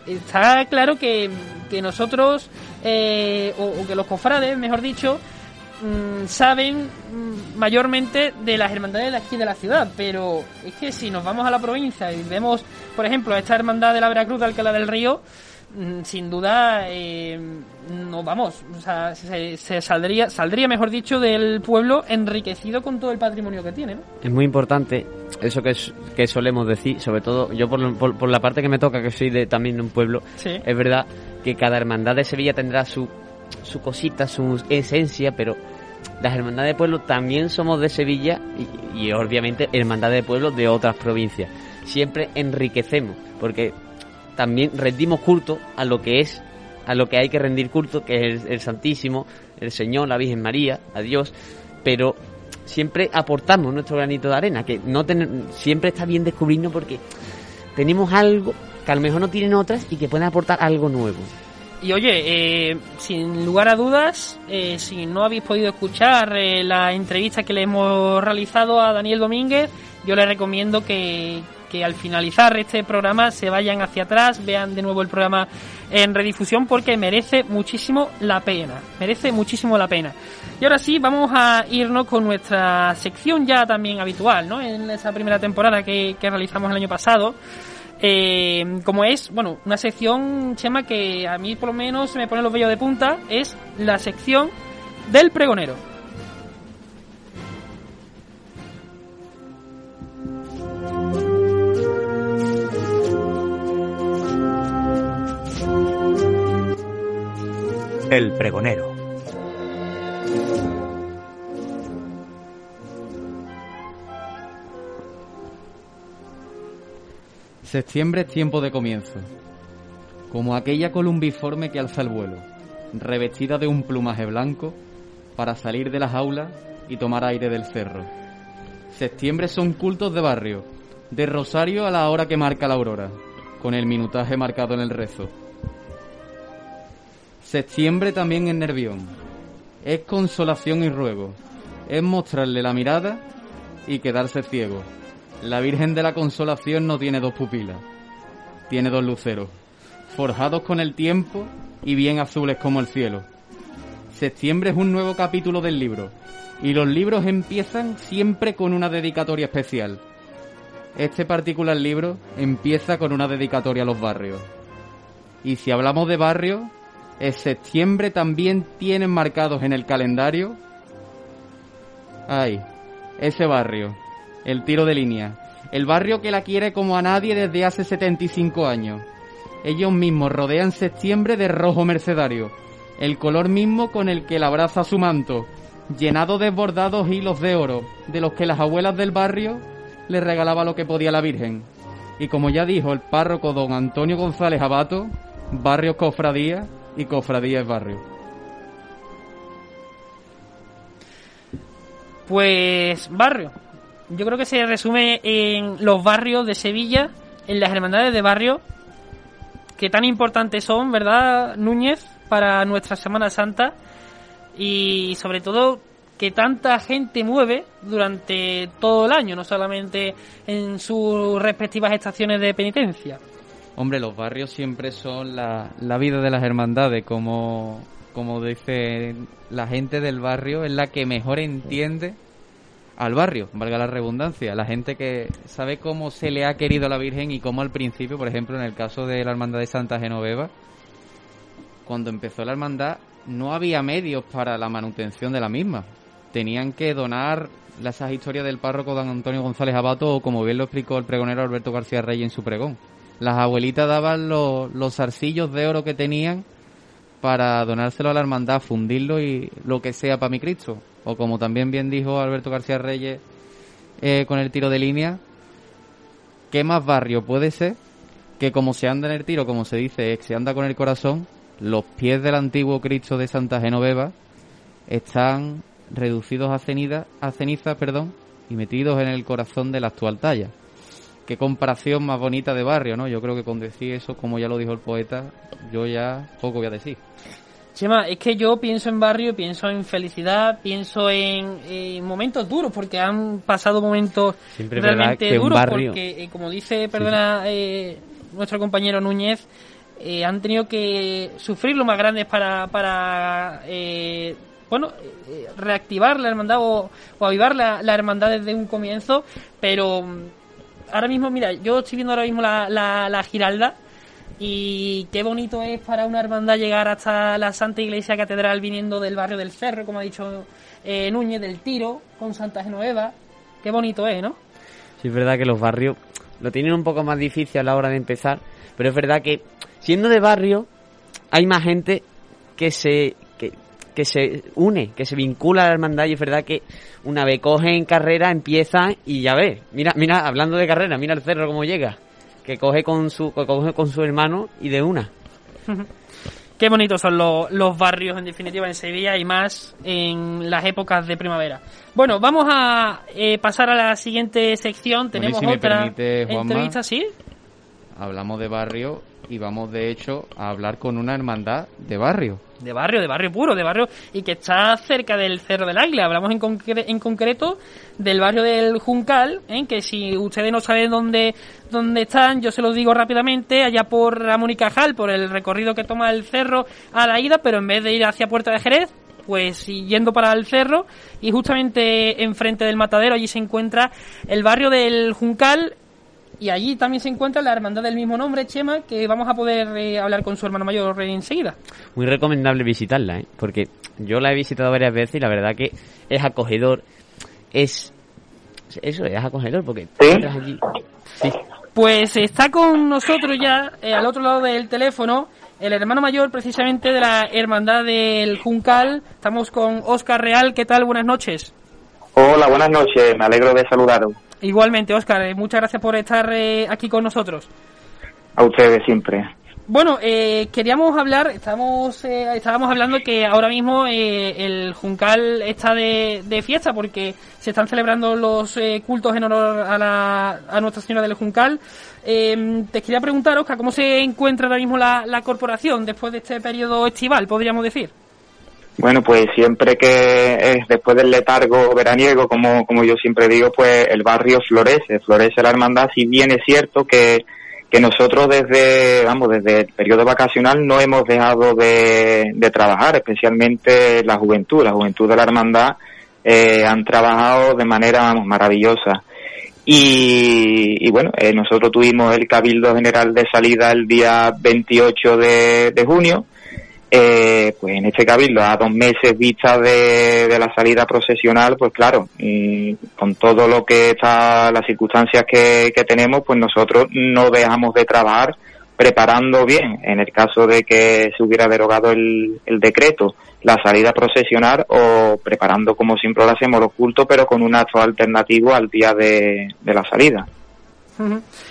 está claro que, que nosotros, eh, o, que los cofrades, mejor dicho, mm, saben mm, mayormente de las hermandades de aquí de la ciudad, pero es que si nos vamos a la provincia y vemos, por ejemplo, esta hermandad de la Veracruz de Alcalá del Río, sin duda eh, no vamos, o sea, se, se saldría, saldría, mejor dicho, del pueblo enriquecido con todo el patrimonio que tiene, ¿no? Es muy importante eso que, es- que solemos decir, sobre todo yo por, por, por la parte que me toca, que soy de, también de un pueblo, Sí. es verdad que cada hermandad de Sevilla tendrá su, su cosita, su esencia, pero las hermandades de pueblo también somos de Sevilla y, y obviamente hermandades de pueblo de otras provincias. Siempre enriquecemos, porque también rendimos culto a lo que es, a lo que hay que rendir culto, que es el, Santísimo, el Señor, la Virgen María, a Dios, pero siempre aportamos nuestro granito de arena, que no ten- siempre está bien descubrirnos porque tenemos algo que a lo mejor no tienen otras y que pueden aportar algo nuevo. Y oye, eh, sin lugar a dudas, eh, si no habéis podido escuchar eh, la entrevista que le hemos realizado a Daniel Domínguez, yo les recomiendo que, que al finalizar este programa se vayan hacia atrás, vean de nuevo el programa en redifusión porque merece muchísimo la pena, merece muchísimo la pena. Y ahora sí, vamos a irnos con nuestra sección ya también habitual, ¿no? En esa primera temporada que, realizamos el año pasado. Eh, como es, bueno, una sección, Chema, que a mí por lo menos se me pone los vellos de punta, es la sección del pregonero. El pregonero. Septiembre es tiempo de comienzo. Como aquella columbiforme que alza el vuelo, revestida de un plumaje blanco, para salir de las aulas y tomar aire del cerro. Septiembre son cultos de barrio, de rosario a la hora que marca la aurora, con el minutaje marcado en el rezo. Septiembre también es nervión, es consolación y ruego, es mostrarle la mirada y quedarse ciego. La Virgen de la Consolación no tiene dos pupilas, tiene dos luceros, forjados con el tiempo y bien azules como el cielo. Septiembre es un nuevo capítulo del libro, y los libros empiezan siempre con una dedicatoria especial. Este particular libro empieza con una dedicatoria a los barrios. Y si hablamos de barrios, septiembre también tienen marcados en el calendario. Ay, ese barrio, el tiro de línea. El barrio que la quiere como a nadie desde hace 75 años. Ellos mismos rodean septiembre de rojo mercedario, el color mismo con el que la abraza su manto, llenado de bordados hilos de oro, de los que las abuelas del barrio le regalaba lo que podía la Virgen. Y como ya dijo el párroco don Antonio González Abato, barrio es cofradía y cofradía es barrio. Pues barrio. Yo creo que se resume en los barrios de Sevilla, en las hermandades de barrio, que tan importantes son, ¿verdad, Núñez, para nuestra Semana Santa? Y sobre todo que tanta gente mueve durante todo el año, no solamente en sus respectivas estaciones de penitencia. Hombre, los barrios siempre son la, la vida de las hermandades, como, como dice la gente del barrio, es la que mejor entiende al barrio, valga la redundancia, la gente que sabe cómo se le ha querido a la Virgen y cómo al principio, por ejemplo, en el caso de la Hermandad de Santa Genoveva, cuando empezó la hermandad no había medios para la manutención de la misma. Tenían que donar esas historias del párroco don Antonio González Abato o como bien lo explicó el pregonero Alberto García Rey en su pregón. Las abuelitas daban los, los zarcillos de oro que tenían para donárselo a la hermandad, fundirlo y lo que sea para mi Cristo. O como también bien dijo Alberto García Reyes eh, con el tiro de línea, ¿qué más barrio puede ser que como se anda en el tiro, como se dice, se anda con el corazón, los pies del antiguo Cristo de Santa Genoveva están reducidos a ceniza, a ceniza perdón, y metidos en el corazón de la actual talla. Qué comparación más bonita de barrio, ¿no? Yo creo que con decir eso, como ya lo dijo el poeta, yo ya poco voy a decir. Chema, es que yo pienso en barrio, pienso en felicidad, pienso en, en momentos duros, porque han pasado momentos Siempre realmente que duros, barrio- porque eh, como dice, perdona, eh, nuestro compañero Núñez, eh, han tenido que sufrir lo más grandes para, para eh, bueno, eh, reactivar la hermandad o, o avivar la, la hermandad desde un comienzo, pero mm, ahora mismo, mira, yo estoy viendo ahora mismo la, la, Giralda y qué bonito es para una hermandad llegar hasta la Santa Iglesia Catedral viniendo del barrio del Cerro, como ha dicho eh, Núñez, del Tiro, con Santa Genoveva. Qué bonito es, ¿no? Sí, es verdad que los barrios lo tienen un poco más difícil a la hora de empezar, pero es verdad que siendo de barrio hay más gente que se que, se une, que se vincula a la hermandad y es verdad que una vez cogen carrera empieza y ya ves, mira, mira, hablando de carrera, mira el cerro cómo llega, que coge con su que coge con su hermano y de una. Qué bonitos son los, los barrios, en definitiva, en Sevilla y más en las épocas de primavera. Bueno, vamos a eh, pasar a la siguiente sección. Bueno, Tenemos si otra permite, Juanma, entrevista, ¿sí? Hablamos de barrio y vamos de hecho a hablar con una hermandad de barrio. De barrio, de barrio puro, de barrio, y que está cerca del Cerro del Águila. Hablamos en, en concreto del barrio del Juncal, ¿eh? que si ustedes no saben dónde, dónde están, yo se los digo rápidamente, allá por Ramón y por el recorrido que toma el cerro a la ida, pero en vez de ir hacia Puerta de Jerez, pues yendo para el cerro, y justamente enfrente del matadero allí se encuentra el barrio del Juncal, y allí también se encuentra la hermandad del mismo nombre, Chema, que vamos a poder eh, hablar con su hermano mayor eh, enseguida. Muy recomendable visitarla, ¿eh? porque yo la he visitado varias veces y la verdad que es acogedor, es eso es acogedor porque entras allí, sí, Pues está con nosotros ya, eh, al otro lado del teléfono, el hermano mayor precisamente de la hermandad del Juncal. Estamos con Óscar Real. ¿Qué tal? Buenas noches. Hola, buenas noches, me alegro de saludaros. Igualmente, Óscar, eh, muchas gracias por estar eh, aquí con nosotros. A ustedes siempre. Bueno, eh, queríamos hablar, estamos, eh, estábamos hablando que ahora mismo eh, el Juncal está de, de fiesta porque se están celebrando los eh, cultos en honor a, la, a Nuestra Señora del Juncal. Eh, te quería preguntar, Oscar, ¿cómo se encuentra ahora mismo la, la corporación después de este periodo estival, podríamos decir? Bueno, pues siempre que es después del letargo veraniego, como, como yo siempre digo, pues el barrio florece, florece la hermandad, si bien es cierto que, que nosotros desde, vamos, desde el periodo vacacional no hemos dejado de, de trabajar, especialmente la juventud, la juventud de la hermandad eh, han trabajado de manera vamos, maravillosa. Y, y bueno, eh, nosotros tuvimos el Cabildo General de salida el día 28 de, de junio. Eh, pues en este cabildo, a dos meses vista de, la salida procesional, pues claro, con todo lo que está, las circunstancias que, que tenemos, pues nosotros no dejamos de trabajar preparando bien, en el caso de que se hubiera derogado el, el decreto, la salida procesional o preparando como siempre lo hacemos los cultos, pero con un acto alternativo al día de la salida.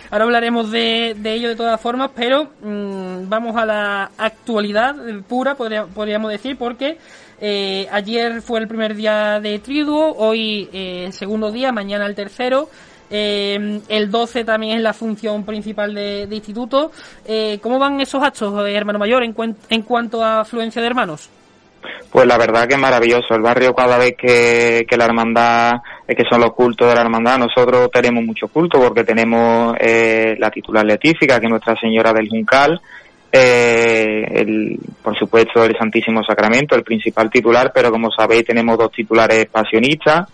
Ahora hablaremos de, de ello de todas formas, pero mm, vamos a la actualidad pura, podría- podríamos decir, porque eh, ayer fue el primer día de triduo, hoy eh, el segundo día, mañana el tercero. eh, el 12 también es la función principal de, de instituto. ¿Cómo van esos actos, hermano mayor, en, cuen- en cuanto a afluencia de hermanos? Pues la verdad que es maravilloso. El barrio cada vez que, que la hermandad, que son los cultos de la hermandad, nosotros tenemos mucho culto porque tenemos eh, la titular letífica, que es Nuestra Señora del Juncal, eh, el, por supuesto el Santísimo Sacramento, el principal titular, pero como sabéis tenemos dos titulares pasionistas,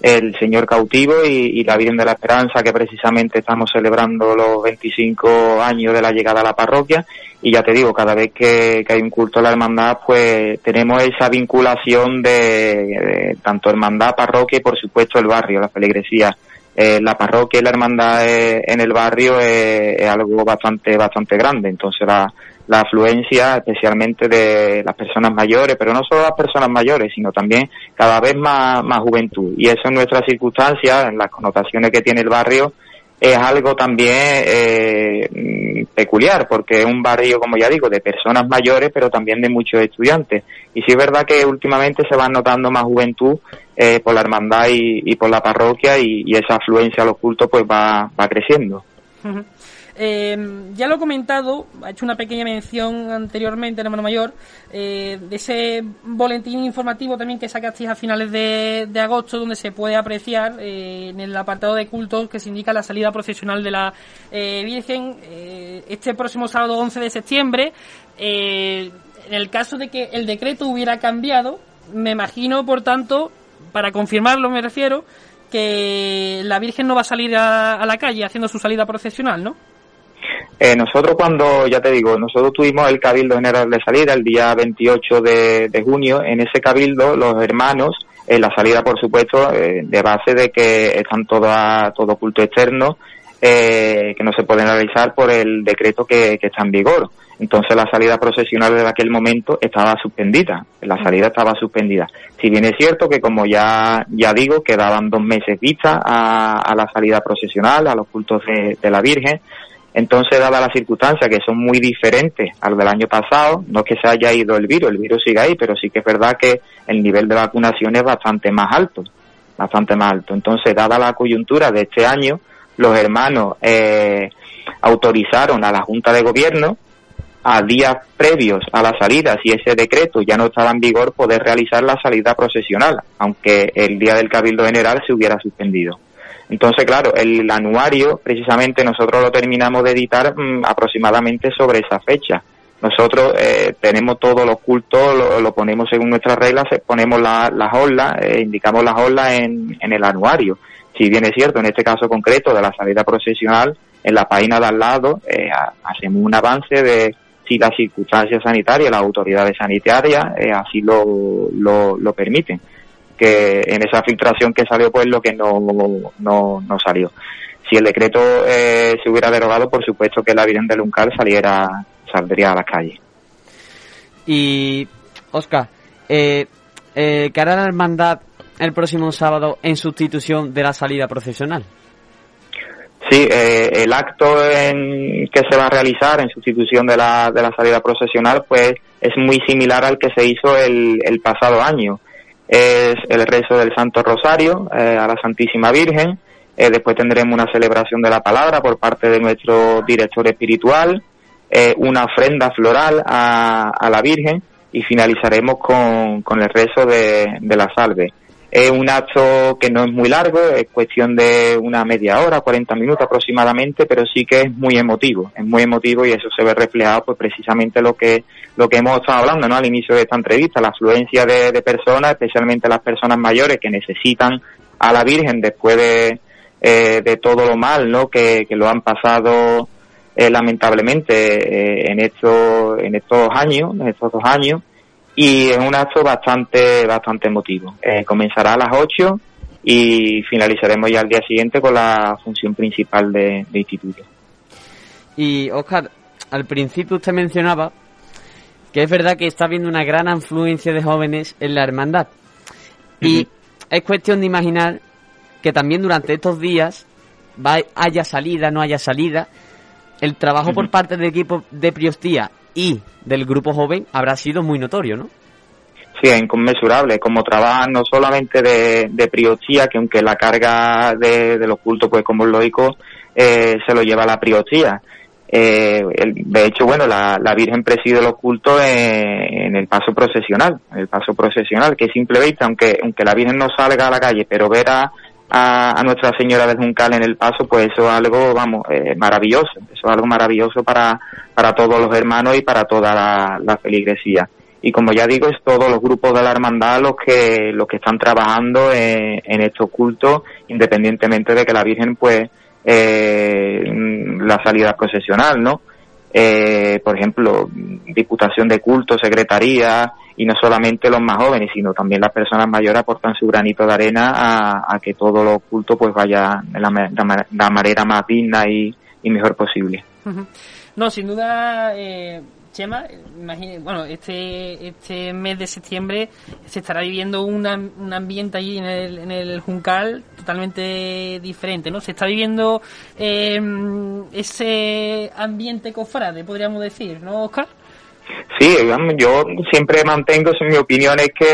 el Señor Cautivo y, la Virgen de la Esperanza, que precisamente estamos celebrando los 25 años de la llegada a la parroquia. Y ya te digo, cada vez que, hay un culto a la hermandad, pues tenemos esa vinculación de, de tanto hermandad, parroquia y por supuesto el barrio, la feligresía. Eh, la parroquia y la hermandad eh, en el barrio eh, es algo bastante bastante grande. Entonces la, la afluencia, especialmente de las personas mayores, pero no solo las personas mayores, sino también cada vez más, más juventud. Y eso en nuestras circunstancias, en las connotaciones que tiene el barrio, es algo también eh, peculiar, porque es un barrio, como ya digo, de personas mayores, pero también de muchos estudiantes. Y sí es verdad que últimamente se va notando más juventud eh, por la hermandad y, por la parroquia y, esa afluencia a los cultos pues va, va creciendo. Eh, ya lo he comentado, ha hecho una pequeña mención anteriormente, hermano mayor, eh, de ese boletín informativo también que sacasteis a finales de, agosto, donde se puede apreciar eh, en el apartado de cultos que se indica la salida procesional de la Virgen este próximo sábado 11 de septiembre. en el caso de que el decreto hubiera cambiado, me imagino, por tanto, para confirmarlo me refiero, que la Virgen no va a salir a la calle haciendo su salida procesional, ¿no? Eh, nosotros cuando, ya te digo, nosotros tuvimos el Cabildo General de Salida el día 28 de, junio. En ese Cabildo los hermanos, en la salida por supuesto, eh, de base de que están todo, todo culto externo, eh, que no se pueden realizar por el decreto que, está en vigor. Entonces la salida procesional de aquel momento estaba suspendida, la salida estaba suspendida. Si bien es cierto que como ya, ya digo, quedaban dos meses vista a, la salida procesional, a los cultos de la Virgen, entonces, dada las circunstancias que son muy diferentes al del año pasado, no es que se haya ido el virus, el virus sigue ahí, pero sí que es verdad que el nivel de vacunación es bastante más alto, bastante más alto. Entonces, dada la coyuntura de este año, los hermanos eh, autorizaron a la Junta de Gobierno a días previos a la salida, si ese decreto ya no estaba en vigor, poder realizar la salida procesional, aunque el día del Cabildo General se hubiera suspendido. Entonces, claro, el anuario, precisamente nosotros lo terminamos de editar mm, aproximadamente sobre esa fecha. Nosotros eh, tenemos todos los cultos, lo, ponemos según nuestras reglas, ponemos las olas, eh, indicamos las olas en, el anuario. Si bien es cierto, en este caso concreto de la salida procesional, en la página de al lado eh, hacemos un avance de si las circunstancias sanitarias, las autoridades sanitarias así lo, lo, lo permiten que en esa filtración que salió pues lo que no, no, no salió. Si el decreto eh, se hubiera derogado, por supuesto que la Virgen del Uncal saliera, saldría a la calle. Y, Oscar, eh, eh, ¿qué hará la hermandad el próximo sábado en sustitución de la salida procesional? Sí, eh, el acto en que se va a realizar en sustitución de la, de la salida procesional pues es muy similar al que se hizo el, el pasado año es el rezo del Santo Rosario eh, a la Santísima Virgen. Eh, después tendremos una celebración de la palabra por parte de nuestro director espiritual, eh, una ofrenda floral a, a, la Virgen y finalizaremos con, con el rezo de, de la salve. Es un acto que no es muy largo, es cuestión de una media hora, 40 minutos aproximadamente, pero sí que es muy emotivo, es muy emotivo y eso se ve reflejado pues precisamente lo que lo que hemos estado hablando ¿no? al inicio de esta entrevista, la afluencia de, personas, especialmente las personas mayores que necesitan a la Virgen después de, eh, de todo lo mal ¿no? que, que lo han pasado eh, lamentablemente eh, en estos en estos años, en estos dos años y es un acto bastante bastante emotivo. Eh, comenzará a las 8 y finalizaremos ya al día siguiente con la función principal de, instituto. Y Oscar, al principio usted mencionaba que es verdad que está habiendo una gran afluencia de jóvenes en la hermandad. Y es cuestión de imaginar que también durante estos días va, haya salida, no haya salida, el trabajo por parte del equipo de Priostía y del grupo joven habrá sido muy notorio, ¿no? Sí, es inconmensurable. Como trabajan no solamente de, de que aunque la carga de, los cultos, pues como es lógico, eh, se lo lleva la priostía. Eh, de hecho, bueno, la, Virgen preside los cultos en, el paso procesional, el paso procesional, que simplemente, aunque, aunque la Virgen no salga a la calle, pero ver a, a, Nuestra Señora del Juncal en el paso, pues eso es algo, vamos, eh, maravilloso. Eso es algo maravilloso para, para todos los hermanos y para toda la, feligresía. Y como ya digo, es todos los grupos de la hermandad los que, los que están trabajando en, en estos cultos, independientemente de que la Virgen, pues, eh, la salida procesional, ¿no? Eh, por ejemplo, Diputación de Culto, Secretaría, y no solamente los más jóvenes, sino también las personas mayores aportan su granito de arena a, que todo lo oculto pues vaya de la, ma- la ma- la manera más digna y, y mejor posible. No, sin duda, eh, Chema, imagine- bueno, este, este mes de septiembre se estará viviendo un am- un ambiente allí en el, en el Juncal totalmente diferente, ¿no? Se está viviendo eh, ese ambiente cofrade, podríamos decir, ¿no, Oscar? Sí, yo siempre mantengo, en mi opinión, es que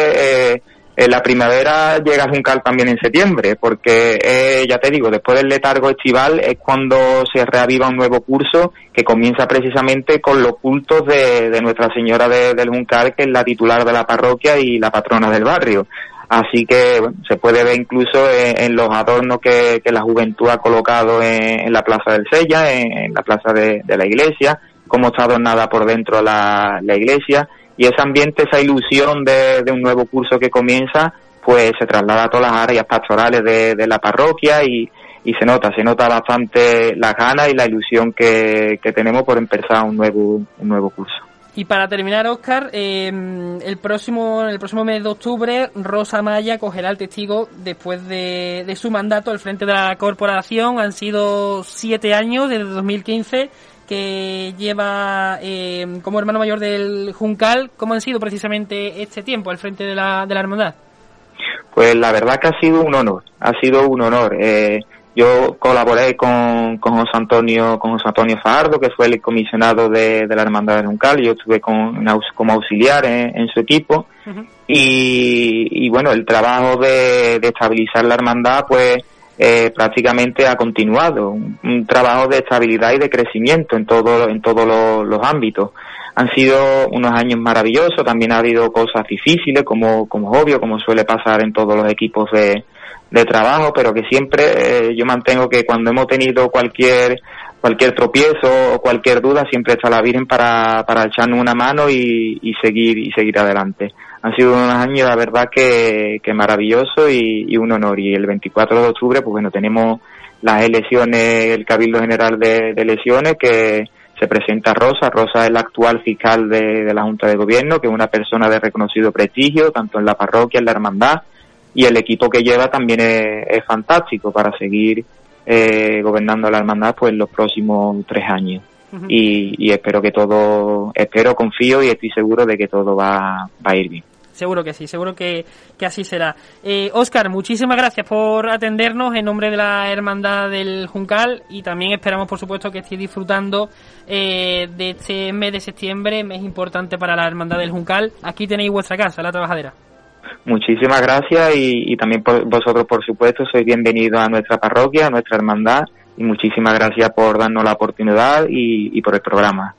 eh, eh, la primavera llega a Juncal también en septiembre, porque eh, ya te digo, después del letargo estival es cuando se reaviva un nuevo curso que comienza precisamente con los cultos de, Nuestra Señora de- del Juncal, que es la titular de la parroquia y la patrona del barrio. Así que bueno, se puede ver incluso en, en los adornos que, la juventud ha colocado en, en la Plaza del Sella, en, en la Plaza de la Iglesia, cómo está adornada por dentro la, la iglesia y ese ambiente, esa ilusión de, de un nuevo curso que comienza, pues se traslada a todas las áreas pastorales de, de la parroquia y, y se nota, se nota bastante la gana y la ilusión que, que tenemos por empezar un nuevo, un nuevo curso. Y para terminar, Oscar, eh, el próximo el próximo mes de octubre, Rosa Maya cogerá el testigo después de, de su mandato al frente de la corporación. Han sido siete años, desde 2015, que lleva eh, como hermano mayor del Juncal. ¿Cómo han sido precisamente este tiempo al frente de la, de la hermandad? Pues la verdad que ha sido un honor, ha sido un honor. Eh, yo colaboré con, con José Antonio, con José Antonio Fajardo, que fue el comisionado de, de la Hermandad de Juncal, yo estuve con, como auxiliar en, en su equipo. Y, y bueno, el trabajo de, de estabilizar la hermandad, pues eh, prácticamente ha continuado. Un, trabajo de estabilidad y de crecimiento en todo, en todos los, los ámbitos. Han sido unos años maravillosos, también ha habido cosas difíciles, como, como es obvio, como suele pasar en todos los equipos de, de trabajo, pero que siempre eh, yo mantengo que cuando hemos tenido cualquier cualquier tropiezo o cualquier duda siempre está la Virgen para, para echarnos una mano y, y seguir y seguir adelante. Han sido unos años, la verdad, que, que maravilloso y, y un honor. Y el 24 de octubre, pues bueno, tenemos las elecciones, el Cabildo General de, de Elecciones, que se presenta Rosa. Rosa es la actual fiscal de, de la Junta de Gobierno, que es una persona de reconocido prestigio, tanto en la parroquia, en la hermandad, y el equipo que lleva también es, es fantástico para seguir eh, gobernando la hermandad pues los próximos tres años. y, y espero que todo, espero, confío y estoy seguro de que todo va, va a ir bien. Seguro que sí, seguro que, que así será. Eh, Oscar, muchísimas gracias por atendernos en nombre de la Hermandad del Juncal y también esperamos, por supuesto, que estéis disfrutando eh, de este mes de septiembre, mes importante para la Hermandad del Juncal. Aquí tenéis vuestra casa, la trabajadera. Muchísimas gracias y, también por, vosotros, por supuesto, sois bienvenidos a nuestra parroquia, a nuestra hermandad y muchísimas gracias por darnos la oportunidad y por el programa.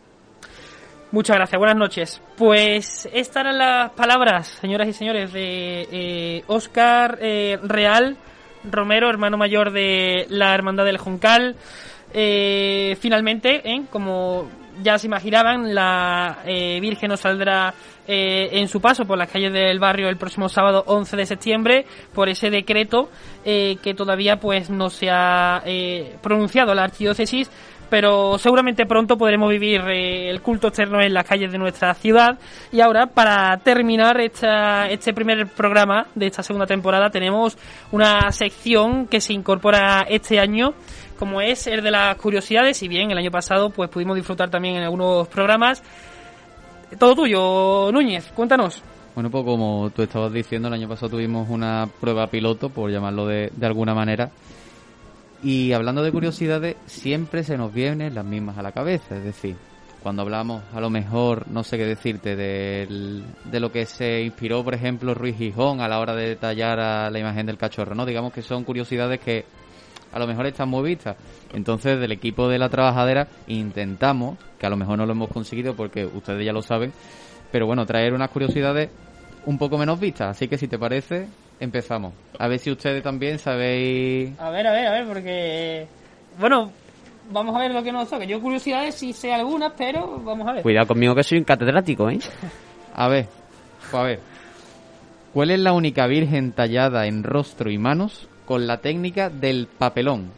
Muchas gracias, buenas noches. Pues estas eran las palabras, señoras y señores, de eh, Oscar eh, Real Romero, hermano mayor de la Hermandad del Juncal. Eh, finalmente, ¿eh? como ya se imaginaban, la eh, Virgen nos saldrá en su paso por las calles del barrio el próximo sábado 11 de septiembre por ese decreto que todavía pues no se ha pronunciado la archidiócesis pero seguramente pronto podremos vivir eh, el culto externo en las calles de nuestra ciudad. Y ahora, para terminar esta, este primer programa de esta segunda temporada, tenemos una sección que se incorpora este año, como es el de las curiosidades. Si bien el año pasado pues pudimos disfrutar también en algunos programas. Todo tuyo, Núñez, cuéntanos. Bueno, pues como tú estabas diciendo, el año pasado tuvimos una prueba piloto, por llamarlo de, de alguna manera. Y hablando de curiosidades, siempre se nos vienen las mismas a la cabeza. Es decir, cuando hablamos, a lo mejor, no sé qué decirte, del- de lo que se inspiró, por ejemplo, Ruiz Gijón a la hora de detallar a la imagen del cachorro, ¿no? Digamos que son curiosidades que a lo mejor están muy vistas. Entonces, del equipo de la trabajadera intentamos, que a lo mejor no lo hemos conseguido porque ustedes ya lo saben, pero bueno, traer unas curiosidades un poco menos vistas. Así que si te parece, empezamos. A ver si ustedes también sabéis... A ver, a ver, a ver, porque. Bueno, vamos a ver lo que nos toca. Yo, curiosidades sí sé algunas, pero vamos a ver. Cuidado conmigo que soy un catedrático, ¿eh? A ver, pues a ver. ¿Cuál es la única virgen tallada en rostro y manos con la técnica del papelón?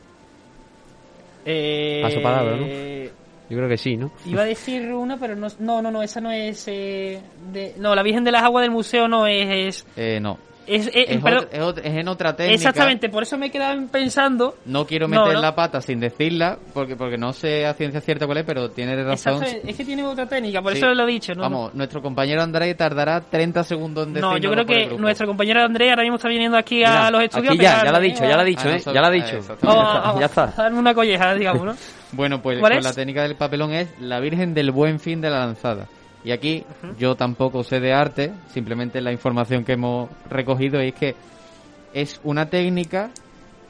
Eh, Paso palabra, ¿no? Yo creo que sí, ¿no? Iba a decir una, pero no, no, no, no esa no es... eh, de, no, la Virgen de las Aguas del museo no es... Es, Eh, no. Es, es- Es, perdón, ot- es ot- es en otra técnica. exactamente, por eso me he quedado pensando... No quiero meter ¿no? la pata sin decirla, porque porque no sé a ciencia cierta cuál es, pero tiene razón. Es que tiene otra técnica, por Sí. eso lo he dicho. ¿no? Vamos, nuestro compañero André tardará 30 segundos en No, yo creo que nuestro compañero Andrés ahora mismo está viniendo aquí a Mira, los estudios. aquí ya, ya lo ha dicho, ¿eh? ya lo ha Ah, dicho, ¿eh? Ya lo ha ah, dicho. exactamente. Vamos a- Ya está. a darme una colleja, digamos, ¿no? Bueno, pues ¿Cuál pues la técnica del papelón es la Virgen del Buen Fin de la Lanzada. Y aquí yo tampoco sé de arte, simplemente la información que hemos recogido es que es una técnica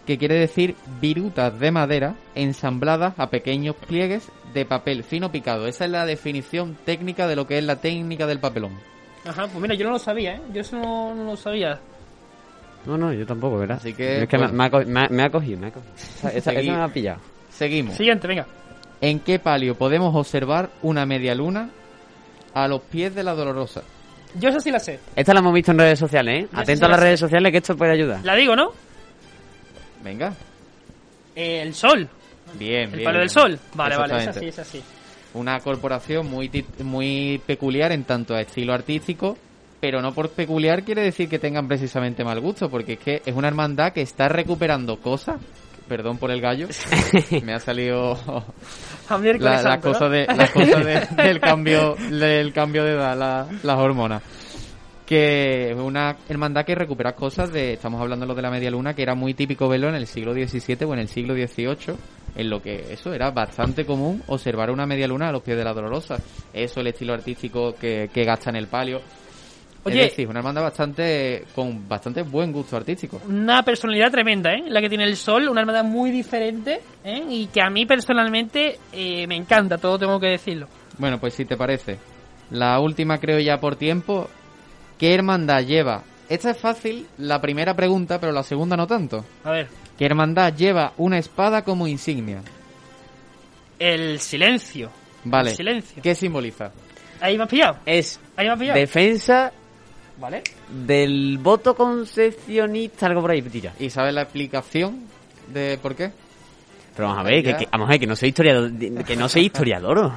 que quiere decir virutas de madera ensambladas a pequeños pliegues de papel fino picado. Esa es la definición técnica de lo que es la técnica del papelón. Ajá, pues mira, yo no lo sabía, ¿eh? Yo eso no, no lo sabía. No, no, yo tampoco, ¿verdad? Así que, Es que me- bueno. me, ha, co- me ha- me ha cogido, me ha cogido. Esa, esa- esa me ha pillado. Seguimos. Siguiente, venga. ¿En qué palio podemos observar una media luna a los pies de la Dolorosa? Yo esa sí la sé. Esta la hemos visto en redes sociales, ¿eh? Yo Atento sí a la las sé. redes sociales que esto puede ayudar. La digo, ¿no? Venga. Eh, el sol. Bien, El bien. palo del sol. Vale, vale, esa Exactamente. sí, esa sí. Una corporación muy, muy peculiar en tanto a estilo artístico, pero no por peculiar quiere decir que tengan precisamente mal gusto, porque es que es una hermandad que está recuperando cosas. Perdón por el gallo, me ha salido la, la cosa de, la cosa de- del cambio del cambio de edad, la- las hormonas. Que es una hermandad que recupera cosas de, estamos hablando de lo de la media luna, que era muy típico verlo en el siglo XVII o en el siglo XVIII, en lo que eso era bastante común observar una media luna a los pies de la Dolorosa. Eso, el estilo artístico que, que gasta en el palio. Oye. es decir, una hermandad bastante, con bastante buen gusto artístico. Una personalidad tremenda, ¿eh? La que tiene el sol, una hermandad muy diferente, ¿eh? Y que a mí personalmente eh, me encanta, todo tengo que decirlo. Bueno, pues si te parece, la última creo ya por tiempo. ¿Qué hermandad lleva? Esta es fácil, la primera pregunta, pero la segunda no tanto. A ver, ¿Qué hermandad lleva una espada como insignia? el silencio. Vale. El silencio. ¿Qué simboliza? Ahí me has pillado. Es Ahí me has pillado. defensa Vale. del voto concepcionista, algo por ahí, tira. ¿Y sabes la explicación de por qué? Pero vamos a ver, que, vamos a ver, que no soy historiador, que no soy historiador.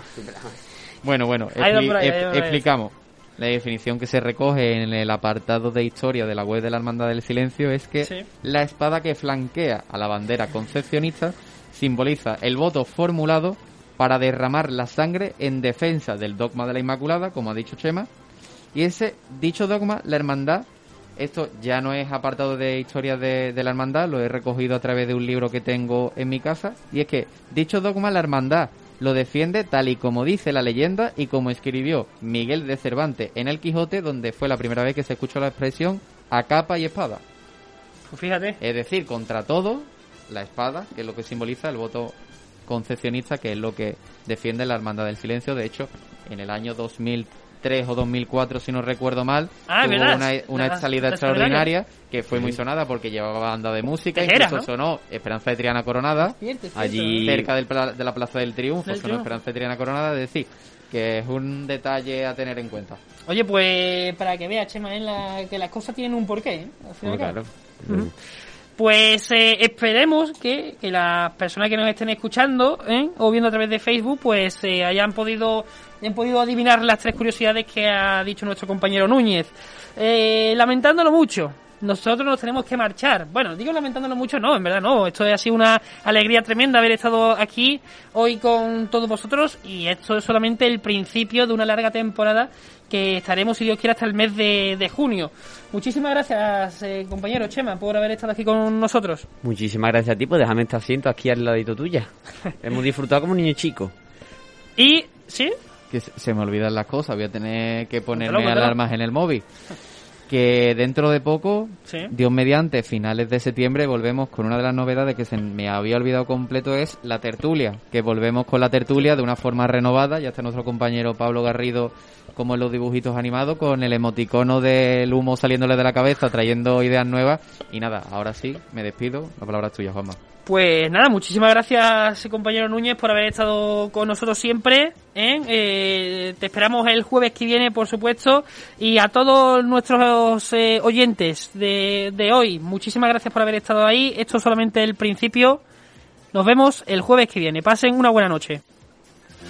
Bueno, bueno, expli- ahí, explicamos. La definición que se recoge en el apartado de historia de la web de la Hermandad del Silencio es que Sí. la espada que flanquea a la bandera concepcionista simboliza el voto formulado para derramar la sangre en defensa del dogma de la Inmaculada, como ha dicho Chema, y ese dicho dogma, la hermandad, esto ya no es apartado de historia de, de la hermandad, lo he recogido a través de un libro que tengo en mi casa, y es que dicho dogma, la hermandad lo defiende tal y como dice la leyenda y como escribió Miguel de Cervantes en El Quijote, donde fue la primera vez que se escuchó la expresión a capa y espada. Pues fíjate. Es decir, contra todo, la espada, que es lo que simboliza el voto concepcionista, que es lo que defiende la Hermandad del Silencio. De hecho, en el año 2003 o 2004, si no recuerdo mal, Ah, tuvo ¿verdad? una, una La- salida la extraordinaria que fue muy sonada porque llevaba banda de música, Tejera, incluso sonó Esperanza de Triana Coronada, Cierto, cierto. Allí- cerca del de la Plaza del Triunfo, Del sonó Triunfo. Esperanza de Triana Coronada, es decir, que es un detalle a tener en cuenta. Oye, pues para que veas, Chema, ¿eh? La- que las cosas tienen un porqué. ¿eh? Al claro. Pues eh, esperemos que, que las personas que nos estén escuchando ¿eh? o viendo a través de Facebook pues eh, hayan podido hayan podido adivinar las tres curiosidades que ha dicho nuestro compañero Núñez. Eh, lamentándolo mucho, nosotros nos tenemos que marchar. Bueno, digo lamentándolo mucho, no, en verdad no. Esto ha sido una alegría tremenda haber estado aquí hoy con todos vosotros y esto es solamente el principio de una larga temporada que estaremos, si Dios quiere, hasta el mes de, de junio. Muchísimas gracias, eh, compañero Chema, por haber estado aquí con nosotros. Muchísimas gracias a ti por dejarme este asiento aquí al ladito tuya. Hemos disfrutado como niños chicos. Y, ¿sí? Que se me olvidan las cosas, voy a tener que ponerme Cuéntalo, cuéntalo. alarmas en el móvil. Que dentro de poco, Sí. Dios mediante, finales de septiembre, volvemos con una de las novedades que se me había olvidado completo, es la tertulia. Que volvemos con la tertulia de una forma renovada. Ya está nuestro compañero Pablo Garrido, como en los dibujitos animados, con el emoticono del humo saliéndole de la cabeza, trayendo ideas nuevas. Y nada, ahora sí, me despido. La palabra es tuya, Juanma. Pues nada, muchísimas gracias, compañero Núñez, por haber estado con nosotros siempre. ¿eh? Eh, te esperamos el jueves que viene, por supuesto. Y a todos nuestros eh, oyentes de, de hoy, muchísimas gracias por haber estado ahí. Esto es solamente el principio. Nos vemos el jueves que viene. Pasen una buena noche.